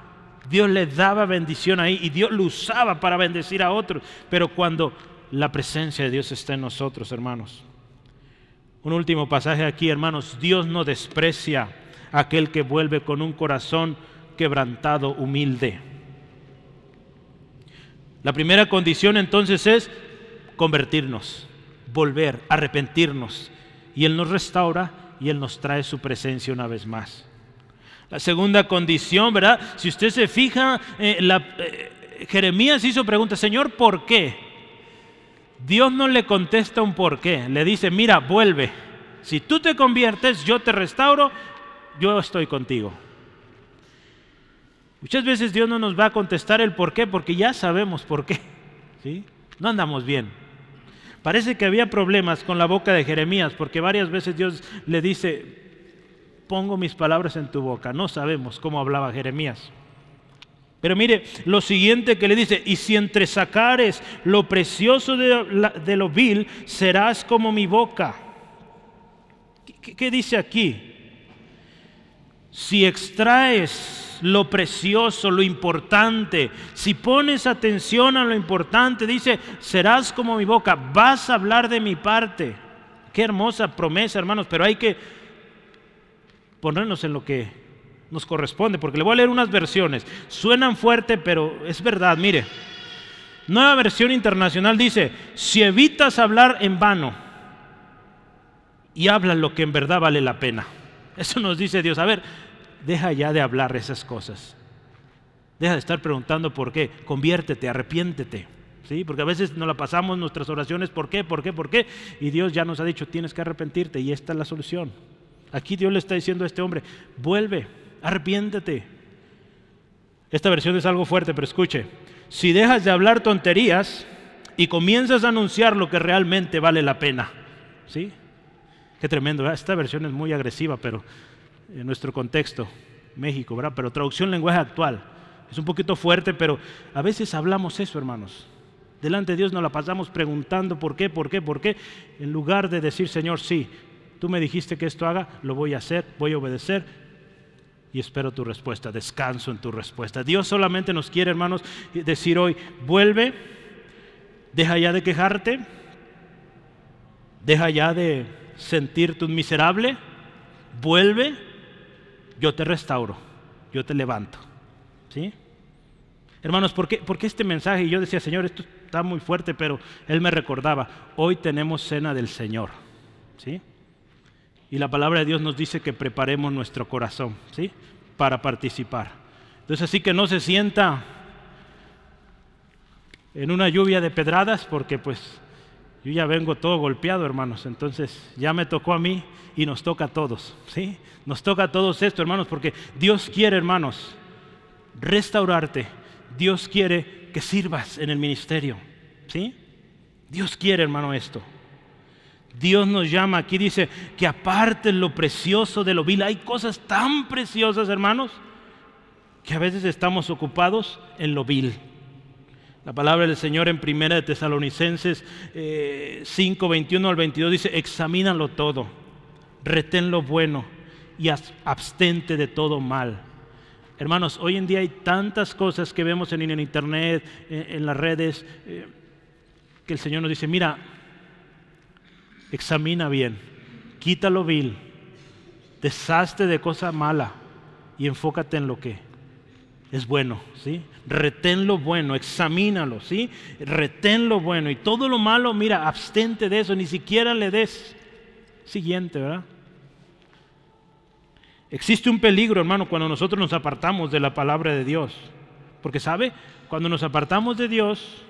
Dios le daba bendición ahí y Dios lo usaba para bendecir a otros. Pero cuando la presencia de Dios está en nosotros, hermanos. Un último pasaje aquí, hermanos. Dios no desprecia a aquel que vuelve con un corazón quebrantado, humilde. La primera condición entonces es convertirnos, volver, arrepentirnos. Y Él nos restaura y Él nos trae su presencia una vez más. La segunda condición, ¿verdad? Si usted se fija, eh, eh, Jeremías hizo pregunta, Señor, ¿por qué? Dios no le contesta un por qué, le dice, mira, vuelve. Si tú te conviertes, yo te restauro, yo estoy contigo. Muchas veces Dios no nos va a contestar el por qué, porque ya sabemos por qué. ¿sí? No andamos bien. Parece que había problemas con la boca de Jeremías, porque varias veces Dios le dice, pongo mis palabras en tu boca. No sabemos cómo hablaba Jeremías. Pero mire lo siguiente que le dice, y si entresacares lo precioso de, lo vil, serás como mi boca. ¿Qué, dice aquí? Si extraes lo precioso, lo importante, si pones atención a lo importante, dice, serás como mi boca, vas a hablar de mi parte. Qué hermosa promesa, hermanos, pero hay que ponernos en lo que nos corresponde, porque le voy a leer unas versiones. Suenan fuerte, pero es verdad, mire. Nueva versión internacional dice, si evitas hablar en vano y hablas lo que en verdad vale la pena. Eso nos dice Dios. A ver, deja ya de hablar esas cosas. Deja de estar preguntando por qué. Conviértete, arrepiéntete. ¿Sí? Porque a veces nos la pasamos nuestras oraciones, ¿por qué? ¿Por qué? ¿Por qué? Y Dios ya nos ha dicho, tienes que arrepentirte y esta es la solución. Aquí Dios le está diciendo a este hombre, vuelve, arrepiéntete. Esta versión es algo fuerte, pero escuche, si dejas de hablar tonterías y comienzas a anunciar lo que realmente vale la pena, ¿sí? Qué tremendo, esta versión es muy agresiva, pero en nuestro contexto, México, ¿verdad? Pero traducción lenguaje actual, es un poquito fuerte, pero a veces hablamos eso, hermanos. Delante de Dios nos la pasamos preguntando por qué, por qué, por qué, en lugar de decir, Señor, sí, tú me dijiste que esto haga, lo voy a hacer, voy a obedecer y espero tu respuesta, descanso en tu respuesta. Dios solamente nos quiere, hermanos, decir hoy, vuelve, deja ya de quejarte, deja ya de sentirte un miserable, vuelve, yo te restauro, yo te levanto. ¿Sí? Hermanos, ¿por qué, ¿por qué este mensaje? Y yo decía, Señor, esto está muy fuerte, pero Él me recordaba, hoy tenemos cena del Señor. ¿Sí? Y la palabra de Dios nos dice que preparemos nuestro corazón, ¿sí? Para participar. Entonces así que no se sienta en una lluvia de pedradas, porque pues Yo ya vengo todo golpeado, hermanos, entonces ya me tocó a mí y nos toca a todos, ¿sí? Nos toca a todos esto, hermanos, porque Dios quiere, hermanos, restaurarte. Dios quiere que sirvas en el ministerio, ¿sí? Dios quiere, hermano, esto. Dios nos llama, aquí dice que aparte lo precioso de lo vil. Hay cosas tan preciosas, hermanos, que a veces estamos ocupados en lo vil. La palabra del Señor en Primera de Tesalonicenses 5, eh, 21 al 22 dice, examínalo todo, retén lo bueno y abstente de todo mal. Hermanos, hoy en día hay tantas cosas que vemos en internet, en, las redes, eh, que el Señor nos dice, mira, examina bien, quítalo vil, deshazte de cosa mala y enfócate en lo que es bueno, ¿sí? Retén lo bueno, examínalo, ¿sí? Retén lo bueno y todo lo malo, mira, abstente de eso, ni siquiera le des. Siguiente, ¿verdad? Existe un peligro, hermano, cuando nosotros nos apartamos de la palabra de Dios. Porque, ¿sabe? Cuando nos apartamos de Dios,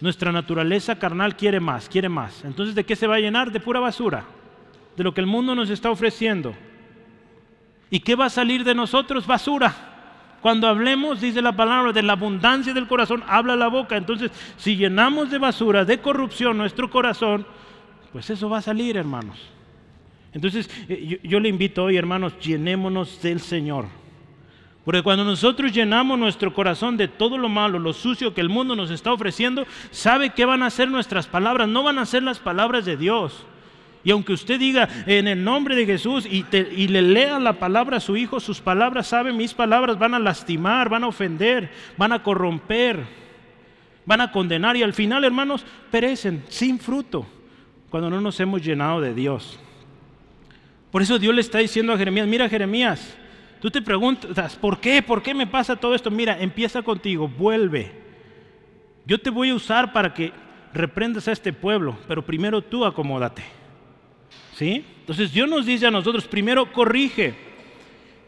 nuestra naturaleza carnal quiere más, quiere más. Entonces, ¿de qué se va a llenar? De pura basura, de lo que el mundo nos está ofreciendo. ¿Y qué va a salir de nosotros? Basura. Cuando hablemos, dice la palabra, de la abundancia del corazón, habla la boca. Entonces, si llenamos de basura, de corrupción nuestro corazón, pues eso va a salir, hermanos. Entonces, eh, yo, yo le invito hoy, hermanos, llenémonos del Señor. Porque cuando nosotros llenamos nuestro corazón de todo lo malo, lo sucio que el mundo nos está ofreciendo, ¿sabe qué van a ser nuestras palabras? No van a ser las palabras de Dios. Y aunque usted diga en el nombre de Jesús y, le lea la palabra a su hijo, sus palabras, sabe, mis palabras van a lastimar, van a ofender, van a corromper, van a condenar y al final, hermanos, perecen sin fruto cuando no nos hemos llenado de Dios. Por eso Dios le está diciendo a Jeremías, mira Jeremías, tú te preguntas, ¿por qué? ¿Por qué me pasa todo esto? Mira, empieza contigo, vuelve. Yo te voy a usar para que reprendas a este pueblo, pero primero tú acomódate. ¿Sí? Entonces Dios nos dice a nosotros, primero corrige.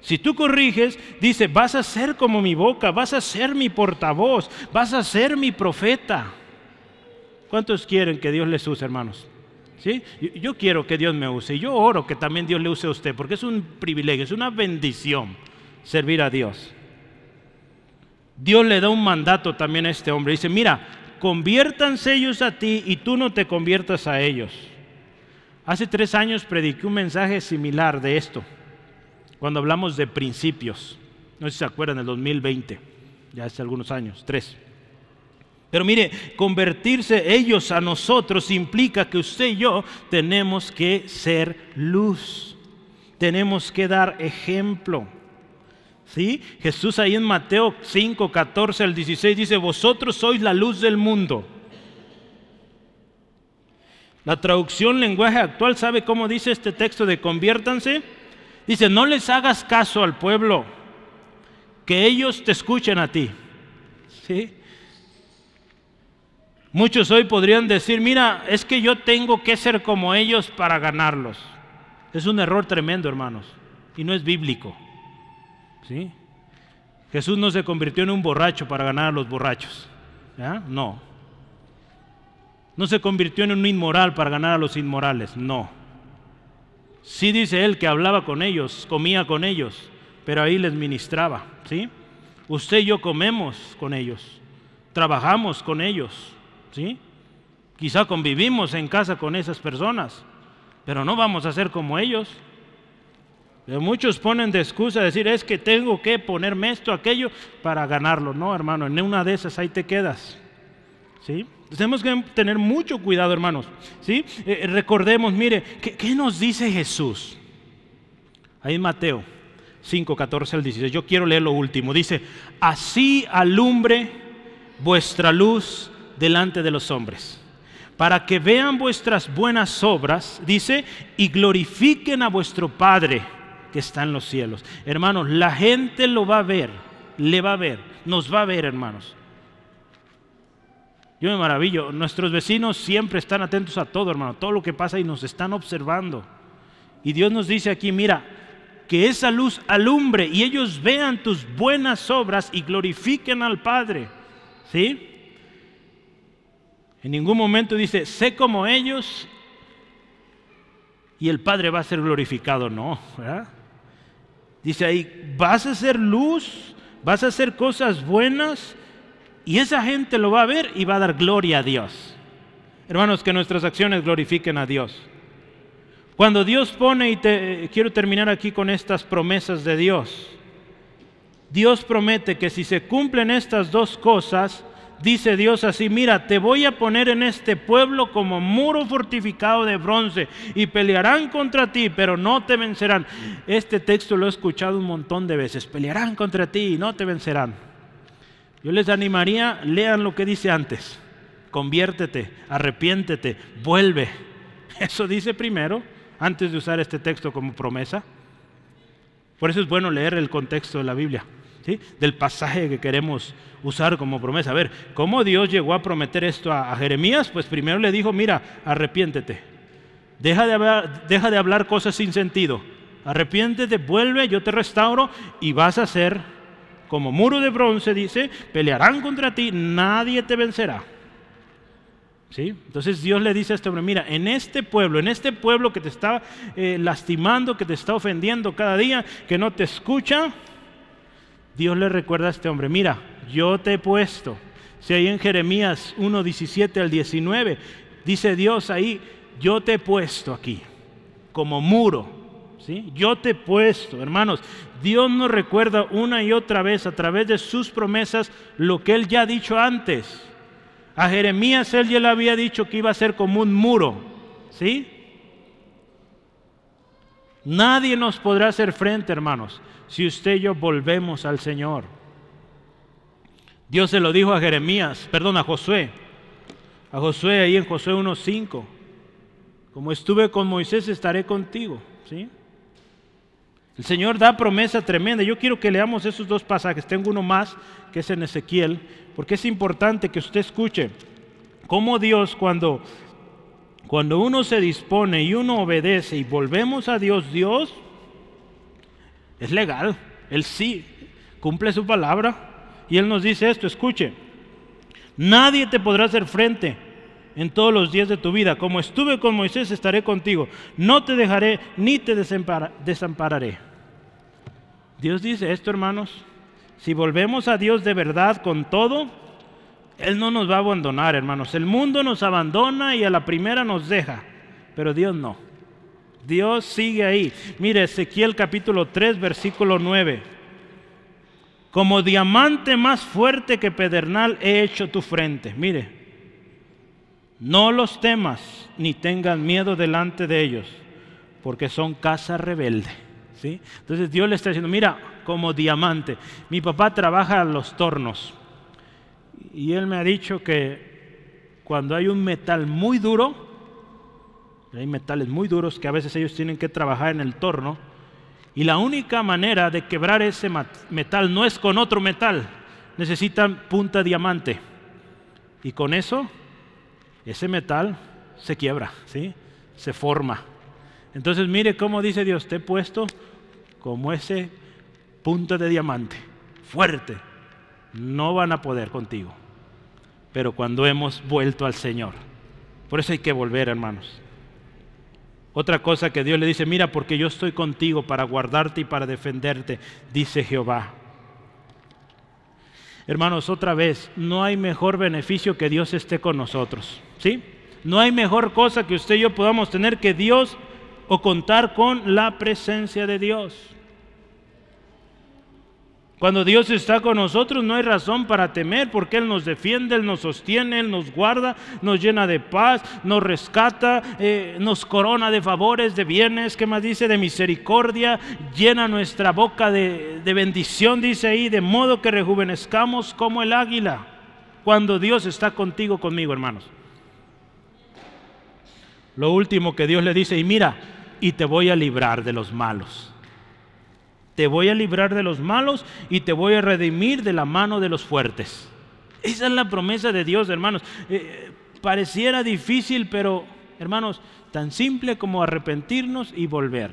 Si tú corriges, dice, vas a ser como mi boca, vas a ser mi portavoz, vas a ser mi profeta. ¿Cuántos quieren que Dios les use, hermanos? ¿Sí? Yo quiero que Dios me use. Y yo oro que también Dios le use a usted, porque es un privilegio, es una bendición servir a Dios. Dios le da un mandato también a este hombre. Dice, mira, conviértanse ellos a ti y tú no te conviertas a ellos. Hace tres años prediqué un mensaje similar de esto, cuando hablamos de principios. No sé si se acuerdan, en el 2020, ya hace algunos años, tres. Pero mire, convertirse ellos a nosotros implica que usted y yo tenemos que ser luz, tenemos que dar ejemplo. ¿Sí? Jesús ahí en Mateo 5, 14 al 16 dice, vosotros sois la luz del mundo. La traducción lenguaje actual, ¿sabe cómo dice este texto de conviértanse? Dice, no les hagas caso al pueblo, que ellos te escuchen a ti. ¿Sí? Muchos hoy podrían decir, mira, es que yo tengo que ser como ellos para ganarlos. Es un error tremendo, hermanos, y no es bíblico. ¿Sí? Jesús no se convirtió en un borracho para ganar a los borrachos. ¿Ya? No. No se convirtió en un inmoral para ganar a los inmorales, no. Sí dice él que hablaba con ellos, comía con ellos, pero ahí les ministraba, ¿sí? Usted y yo comemos con ellos, trabajamos con ellos, ¿sí? Quizá convivimos en casa con esas personas, pero no vamos a ser como ellos. muchos ponen de excusa decir, es que tengo que ponerme esto, aquello, para ganarlo. No, hermano, en una de esas ahí te quedas. ¿Sí? Tenemos que tener mucho cuidado, hermanos. ¿sí? Eh, recordemos, mire, ¿qué, nos dice Jesús? Ahí en Mateo 5, 14 al 16. Yo quiero leer lo último. Dice, así alumbre vuestra luz delante de los hombres, para que vean vuestras buenas obras, dice, y glorifiquen a vuestro Padre que está en los cielos. Hermanos, la gente lo va a ver, le va a ver, nos va a ver, hermanos. Yo me maravillo. Nuestros vecinos siempre están atentos a todo, hermano, todo lo que pasa y nos están observando. Y Dios nos dice aquí, mira, que esa luz alumbre y ellos vean tus buenas obras y glorifiquen al Padre. ¿Sí? En ningún momento dice, sé como ellos y el Padre va a ser glorificado. No, Dice ahí, vas a hacer luz, vas a hacer cosas buenas y esa gente lo va a ver y va a dar gloria a Dios. Hermanos, que nuestras acciones glorifiquen a Dios. Cuando Dios pone, y te, quiero terminar aquí con estas promesas de Dios, Dios promete que si se cumplen estas dos cosas, dice Dios así, mira, te voy a poner en este pueblo como muro fortificado de bronce y pelearán contra ti, pero no te vencerán. Este texto lo he escuchado un montón de veces, pelearán contra ti y no te vencerán. Yo les animaría, lean lo que dice antes, conviértete, arrepiéntete, vuelve. Eso dice primero, antes de usar este texto como promesa. Por eso es bueno leer el contexto de la Biblia del pasaje que queremos usar como promesa. A ver, ¿cómo Dios llegó a prometer esto a, Jeremías? Pues primero le dijo, mira, arrepiéntete. Deja de, hablar, deja de hablar cosas sin sentido. Arrepiéntete, vuelve, yo te restauro y vas a ser como muro de bronce, dice, pelearán contra ti, nadie te vencerá. ¿Sí? Entonces Dios le dice a este hombre, mira, en este pueblo, en este pueblo que te está eh, lastimando, que te está ofendiendo cada día, que no te escucha, Dios le recuerda a este hombre, mira, yo te he puesto. Si ahí en Jeremías 1, 17 al 19, dice Dios ahí, yo te he puesto aquí como muro. Yo te he puesto, hermanos. Dios nos recuerda una y otra vez a través de sus promesas lo que Él ya ha dicho antes. A Jeremías Él ya le había dicho que iba a ser como un muro. ¿Sí? Nadie nos podrá hacer frente, hermanos si usted y yo volvemos al Señor. Dios se lo dijo a Jeremías, perdón, a Josué, a Josué ahí en Josué 1.5. Como estuve con Moisés, estaré contigo. ¿sí? El Señor da promesa tremenda. Yo quiero que leamos esos dos pasajes. Tengo uno más, que es en Ezequiel, porque es importante que usted escuche cómo Dios cuando, cuando uno se dispone y uno obedece y volvemos a Dios, Dios es legal. Él sí cumple su palabra. Y Él nos dice esto, escuche, nadie te podrá hacer frente en todos los días de tu vida. Como estuve con Moisés, estaré contigo. No te dejaré ni te desampararé. Dios dice esto, hermanos. Si volvemos a Dios de verdad con todo, Él no nos va a abandonar, hermanos. El mundo nos abandona y a la primera nos deja, pero Dios no. Dios sigue ahí. Mire, Ezequiel capítulo 3, versículo 9. Como diamante más fuerte que pedernal he hecho tu frente. Mire, no los temas ni tengan miedo delante de ellos, porque son casa rebelde. Entonces Dios le está diciendo, mira, como diamante. Mi papá trabaja los tornos y él me ha dicho que cuando hay un metal muy duro, hay metales muy duros que a veces ellos tienen que trabajar en el torno. Y la única manera de quebrar ese metal no es con otro metal. Necesitan punta diamante. Y con eso, ese metal se quiebra, ¿sí? se forma. Entonces mire cómo dice Dios, te he puesto como ese punto de diamante, fuerte. No van a poder contigo. Pero cuando hemos vuelto al Señor. Por eso hay que volver, hermanos. Otra cosa que Dios le dice, mira, porque yo estoy contigo para guardarte y para defenderte, dice Jehová. Hermanos, otra vez, no hay mejor beneficio que Dios esté con nosotros. ¿Sí? No hay mejor cosa que usted y yo podamos tener que Dios o contar con la presencia de Dios. Cuando Dios está con nosotros no hay razón para temer porque Él nos defiende, Él nos sostiene, Él nos guarda, nos llena de paz, nos rescata, eh, nos corona de favores, de bienes, ¿qué más dice? De misericordia, llena nuestra boca de, de bendición, dice ahí, de modo que rejuvenezcamos como el águila cuando Dios está contigo, conmigo, hermanos. Lo último que Dios le dice, y mira, y te voy a librar de los malos te voy a librar de los malos y te voy a redimir de la mano de los fuertes. Esa es la promesa de Dios, hermanos. Eh, pareciera difícil, pero hermanos, tan simple como arrepentirnos y volver.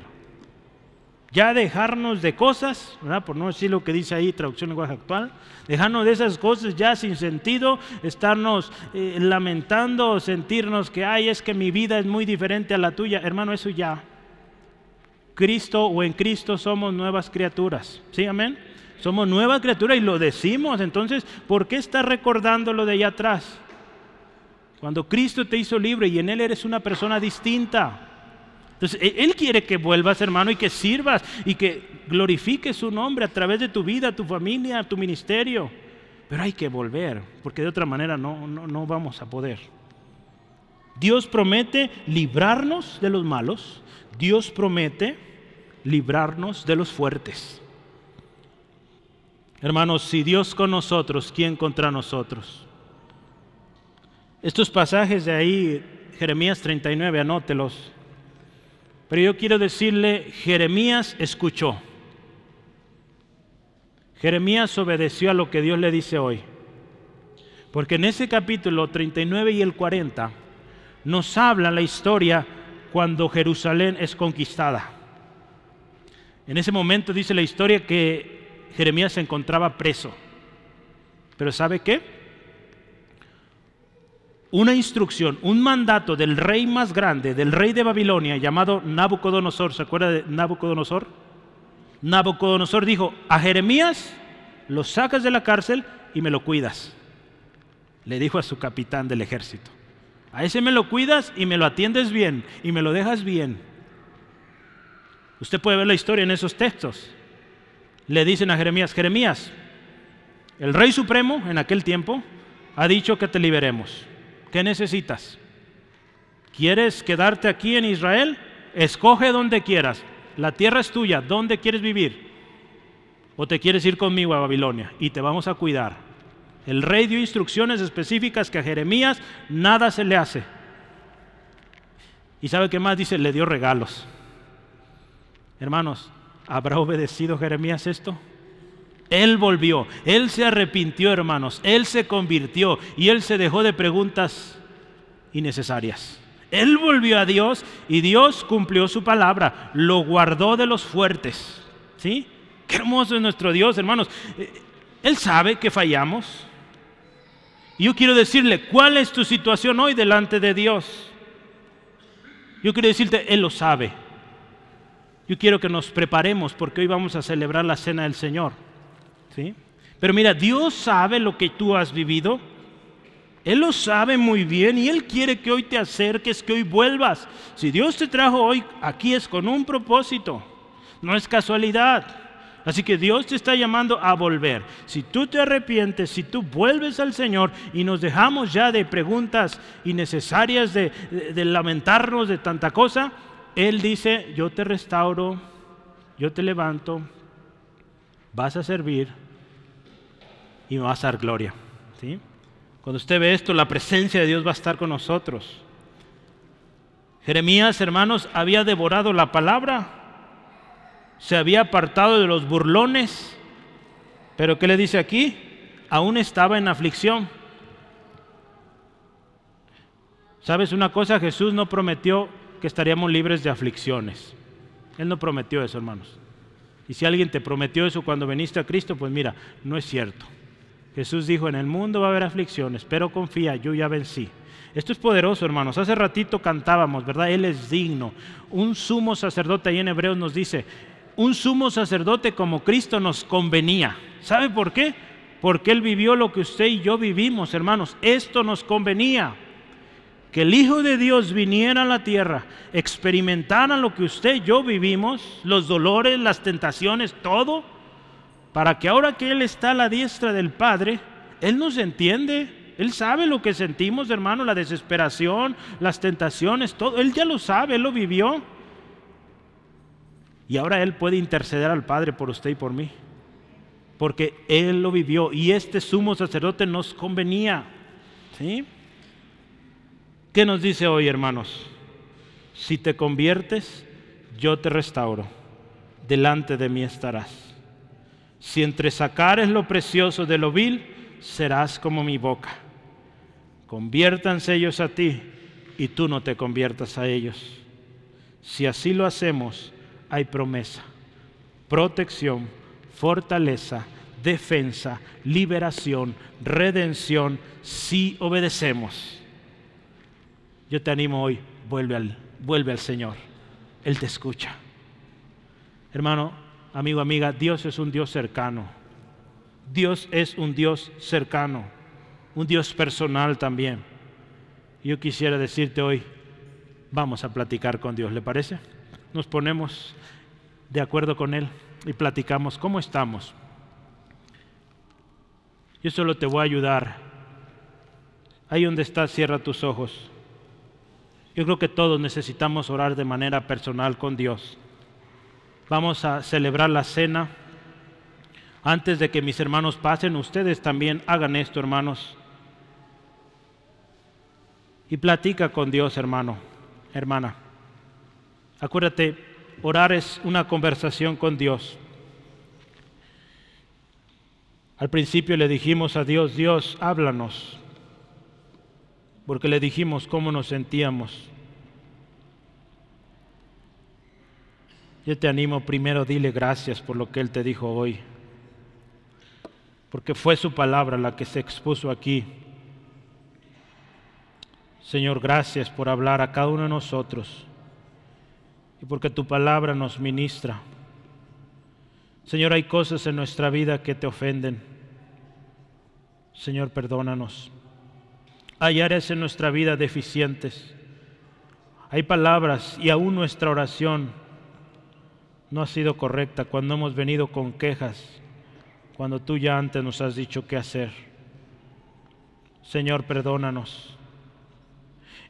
Ya dejarnos de cosas, por no decir lo que dice ahí traducción lenguaje actual, dejarnos de esas cosas ya sin sentido, estarnos eh, lamentando, sentirnos que, ay, es que mi vida es muy diferente a la tuya. Hermano, eso ya. Cristo o en Cristo somos nuevas criaturas. ¿Sí, amén? Somos nueva criatura y lo decimos. Entonces, ¿por qué estás recordando lo de allá atrás? Cuando Cristo te hizo libre y en Él eres una persona distinta. Entonces, e-, Él quiere que vuelvas, hermano, y que sirvas y que glorifiques su nombre a través de tu vida, tu familia, tu ministerio. Pero hay que volver, porque de otra manera no, no, no vamos a poder. Dios promete librarnos de los malos. Dios promete librarnos de los fuertes. Hermanos, si Dios con nosotros, ¿quién contra nosotros? Estos pasajes de ahí, Jeremías 39, anótelos. Pero yo quiero decirle, Jeremías escuchó. Jeremías obedeció a lo que Dios le dice hoy. Porque en ese capítulo 39 y el 40 nos habla la historia cuando Jerusalén es conquistada. En ese momento dice la historia que Jeremías se encontraba preso. Pero ¿sabe qué? una instrucción, un mandato del rey más grande, del rey de Babilonia, llamado Nabucodonosor. ¿Se acuerda de Nabucodonosor? Nabucodonosor dijo, a Jeremías lo sacas de la cárcel y me lo cuidas. Le dijo a su capitán del ejército. A ese me lo cuidas y me lo atiendes bien y me lo dejas bien. Usted puede ver la historia en esos textos. Le dicen a Jeremías, Jeremías, el rey supremo en aquel tiempo ha dicho que te liberemos. ¿Qué necesitas? ¿Quieres quedarte aquí en Israel? Escoge donde quieras. La tierra es tuya. ¿Dónde quieres vivir? ¿O te quieres ir conmigo a Babilonia? Y te vamos a cuidar. El rey dio instrucciones específicas que a Jeremías nada se le hace. ¿Y sabe qué más dice? Le dio regalos. Hermanos, ¿habrá obedecido Jeremías esto? Él volvió, Él se arrepintió, hermanos, Él se convirtió y Él se dejó de preguntas innecesarias. Él volvió a Dios y Dios cumplió su palabra, lo guardó de los fuertes. ¿Sí? Qué hermoso es nuestro Dios, hermanos. Eh, Él sabe que fallamos. Yo quiero decirle, ¿cuál es tu situación hoy delante de Dios? Yo quiero decirte, Él lo sabe. Yo quiero que nos preparemos porque hoy vamos a celebrar la cena del Señor. Pero mira, Dios sabe lo que tú has vivido. Él lo sabe muy bien y Él quiere que hoy te acerques, que hoy vuelvas. Si Dios te trajo hoy aquí es con un propósito, no es casualidad. Así que Dios te está llamando a volver. Si tú te arrepientes, si tú vuelves al Señor y nos dejamos ya de preguntas innecesarias, de, de lamentarnos de tanta cosa, Él dice, yo te restauro, yo te levanto, vas a servir y me vas a dar gloria. ¿sí? Cuando usted ve esto, la presencia de Dios va a estar con nosotros. Jeremías, hermanos, había devorado la palabra, se había apartado de los burlones, pero ¿qué le dice aquí? Aún estaba en aflicción. ¿Sabes una cosa? Jesús no prometió que estaríamos libres de aflicciones. Él no prometió eso, hermanos. Y si alguien te prometió eso cuando viniste a Cristo, pues mira, no es cierto. Jesús dijo, en el mundo va a haber aflicciones, pero confía, yo ya vencí. Esto es poderoso, hermanos. Hace ratito cantábamos, ¿verdad? Él es digno. Un sumo sacerdote ahí en Hebreos nos dice, un sumo sacerdote como Cristo nos convenía. ¿Sabe por qué? Porque Él vivió lo que usted y yo vivimos, hermanos. Esto nos convenía. Que el Hijo de Dios viniera a la tierra, experimentara lo que usted y yo vivimos, los dolores, las tentaciones, todo para que ahora que Él está a la diestra del Padre, Él nos entiende. Él sabe lo que sentimos, hermano, la desesperación, las tentaciones, todo. Él ya lo sabe, Él lo vivió. Y ahora Él puede interceder al Padre por usted y por mí. Porque Él lo vivió y este sumo sacerdote nos convenía. ¿Sí? ¿Qué nos dice hoy, hermanos? Si te conviertes, yo te restauro. Delante de mí estarás. Si entre sacares lo precioso de lo vil, serás como mi boca. Conviértanse ellos a ti y tú no te conviertas a ellos. Si así lo hacemos, hay promesa. protección, fortaleza, defensa, liberación, redención, si obedecemos. Yo te animo hoy, vuelve al, vuelve al Señor. Él te escucha. Hermano, amigo, amiga, Dios es un Dios cercano. Dios es un Dios cercano, un Dios personal también. Yo quisiera decirte hoy, vamos a platicar con Dios, ¿le parece? Nos ponemos de acuerdo con Él y platicamos cómo estamos. Yo solo te voy a ayudar. Ahí donde estás, cierra tus ojos. Yo creo que todos necesitamos orar de manera personal con Dios. Vamos a celebrar la cena. Antes de que mis hermanos pasen, ustedes también hagan esto, hermanos. Y platica con Dios, hermano, hermana. Acuérdate, orar es una conversación con Dios. Al principio le dijimos a Dios, Dios, háblanos porque le dijimos cómo nos sentíamos. Yo te animo primero, dile gracias por lo que Él te dijo hoy, porque fue su palabra la que se expuso aquí. Señor, gracias por hablar a cada uno de nosotros y porque tu palabra nos ministra. Señor, hay cosas en nuestra vida que te ofenden. Señor, perdónanos. Hay áreas en nuestra vida deficientes. Hay palabras y aún nuestra oración no ha sido correcta cuando hemos venido con quejas, cuando tú ya antes nos has dicho qué hacer. Señor, perdónanos.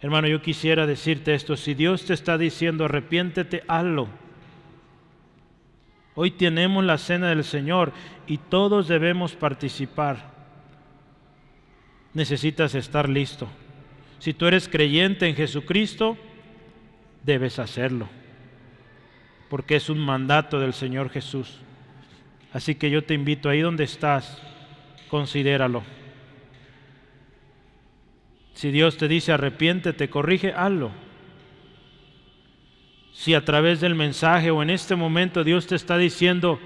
Hermano, yo quisiera decirte esto, si Dios te está diciendo arrepiéntete, hazlo. Hoy tenemos la cena del Señor y todos debemos participar necesitas estar listo. Si tú eres creyente en Jesucristo, debes hacerlo, porque es un mandato del Señor Jesús. Así que yo te invito ahí donde estás, considéralo. Si Dios te dice arrepiéntete, corrige, hazlo. Si a través del mensaje o en este momento Dios te está diciendo,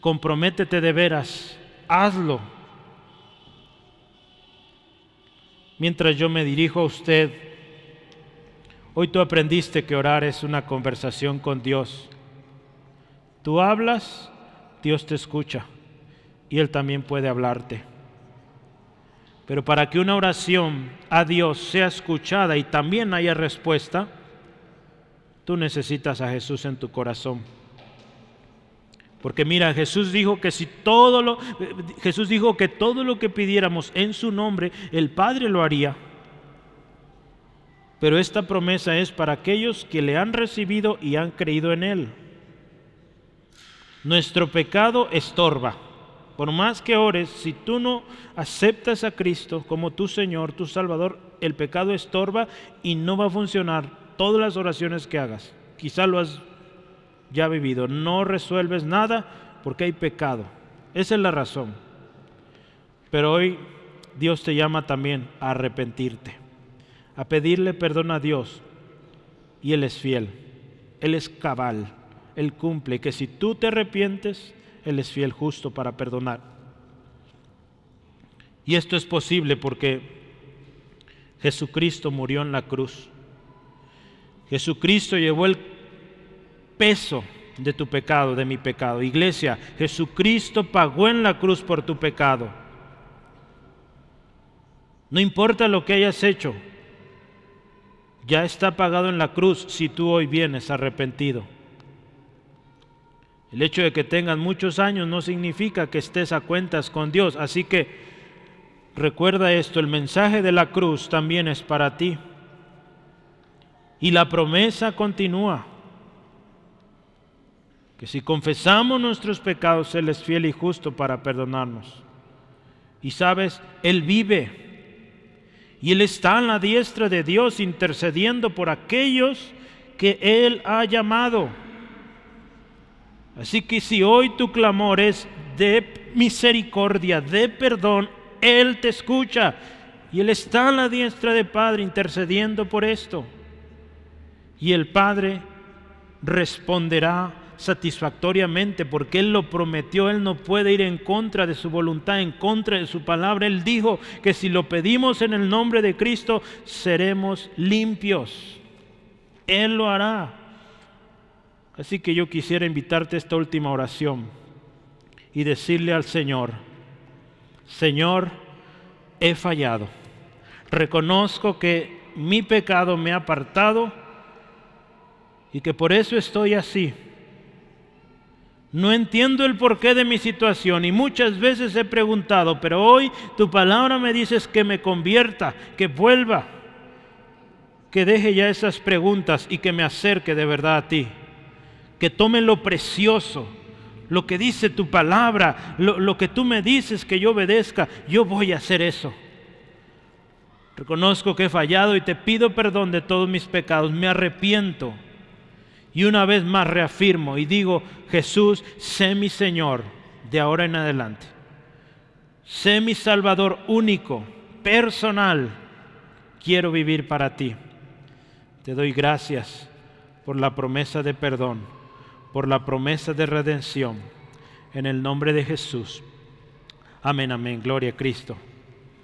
comprométete de veras, hazlo mientras yo me dirijo a usted, hoy tú aprendiste que orar es una conversación con Dios. Tú hablas, Dios te escucha y Él también puede hablarte. Pero para que una oración a Dios sea escuchada y también haya respuesta, tú necesitas a Jesús en tu corazón. Porque mira, Jesús dijo que si todo lo Jesús dijo que todo lo que pidiéramos en su nombre, el Padre lo haría. Pero esta promesa es para aquellos que le han recibido y han creído en él. Nuestro pecado estorba. Por más que ores, si tú no aceptas a Cristo como tu Señor, tu Salvador, el pecado estorba y no va a funcionar todas las oraciones que hagas. Quizá lo has ya vivido. No resuelves nada porque hay pecado. Esa es la razón. Pero hoy Dios te llama también a arrepentirte, a pedirle perdón a Dios. Y Él es fiel, Él es cabal, Él cumple, que si tú te arrepientes, Él es fiel justo para perdonar. Y esto es posible porque Jesucristo murió en la cruz. Jesucristo llevó el peso de tu pecado, de mi pecado. Iglesia, Jesucristo pagó en la cruz por tu pecado. No importa lo que hayas hecho, ya está pagado en la cruz si tú hoy vienes arrepentido. El hecho de que tengas muchos años no significa que estés a cuentas con Dios. Así que recuerda esto, el mensaje de la cruz también es para ti. Y la promesa continúa que si confesamos nuestros pecados, Él es fiel y justo para perdonarnos. Y sabes, Él vive y Él está en la diestra de Dios intercediendo por aquellos que Él ha llamado. Así que si hoy tu clamor es de misericordia, de perdón, Él te escucha y Él está en la diestra de Padre intercediendo por esto. Y el Padre responderá satisfactoriamente, porque Él lo prometió, Él no puede ir en contra de su voluntad, en contra de su palabra. Él dijo que si lo pedimos en el nombre de Cristo, seremos limpios. Él lo hará. Así que yo quisiera invitarte a esta última oración y decirle al Señor, Señor, he fallado. Reconozco que mi pecado me ha apartado y que por eso estoy así. No entiendo el porqué de mi situación y muchas veces he preguntado, pero hoy tu palabra me dices que me convierta, que vuelva, que deje ya esas preguntas y que me acerque de verdad a ti, que tome lo precioso, lo que dice tu palabra, lo, lo que tú me dices que yo obedezca, yo voy a hacer eso. Reconozco que he fallado y te pido perdón de todos mis pecados, me arrepiento y una vez más reafirmo y digo, Jesús, sé mi Señor de ahora en adelante. Sé mi Salvador único, personal. Quiero vivir para ti. Te doy gracias por la promesa de perdón, por la promesa de redención. En el nombre de Jesús. Amén, amén. Gloria a Cristo.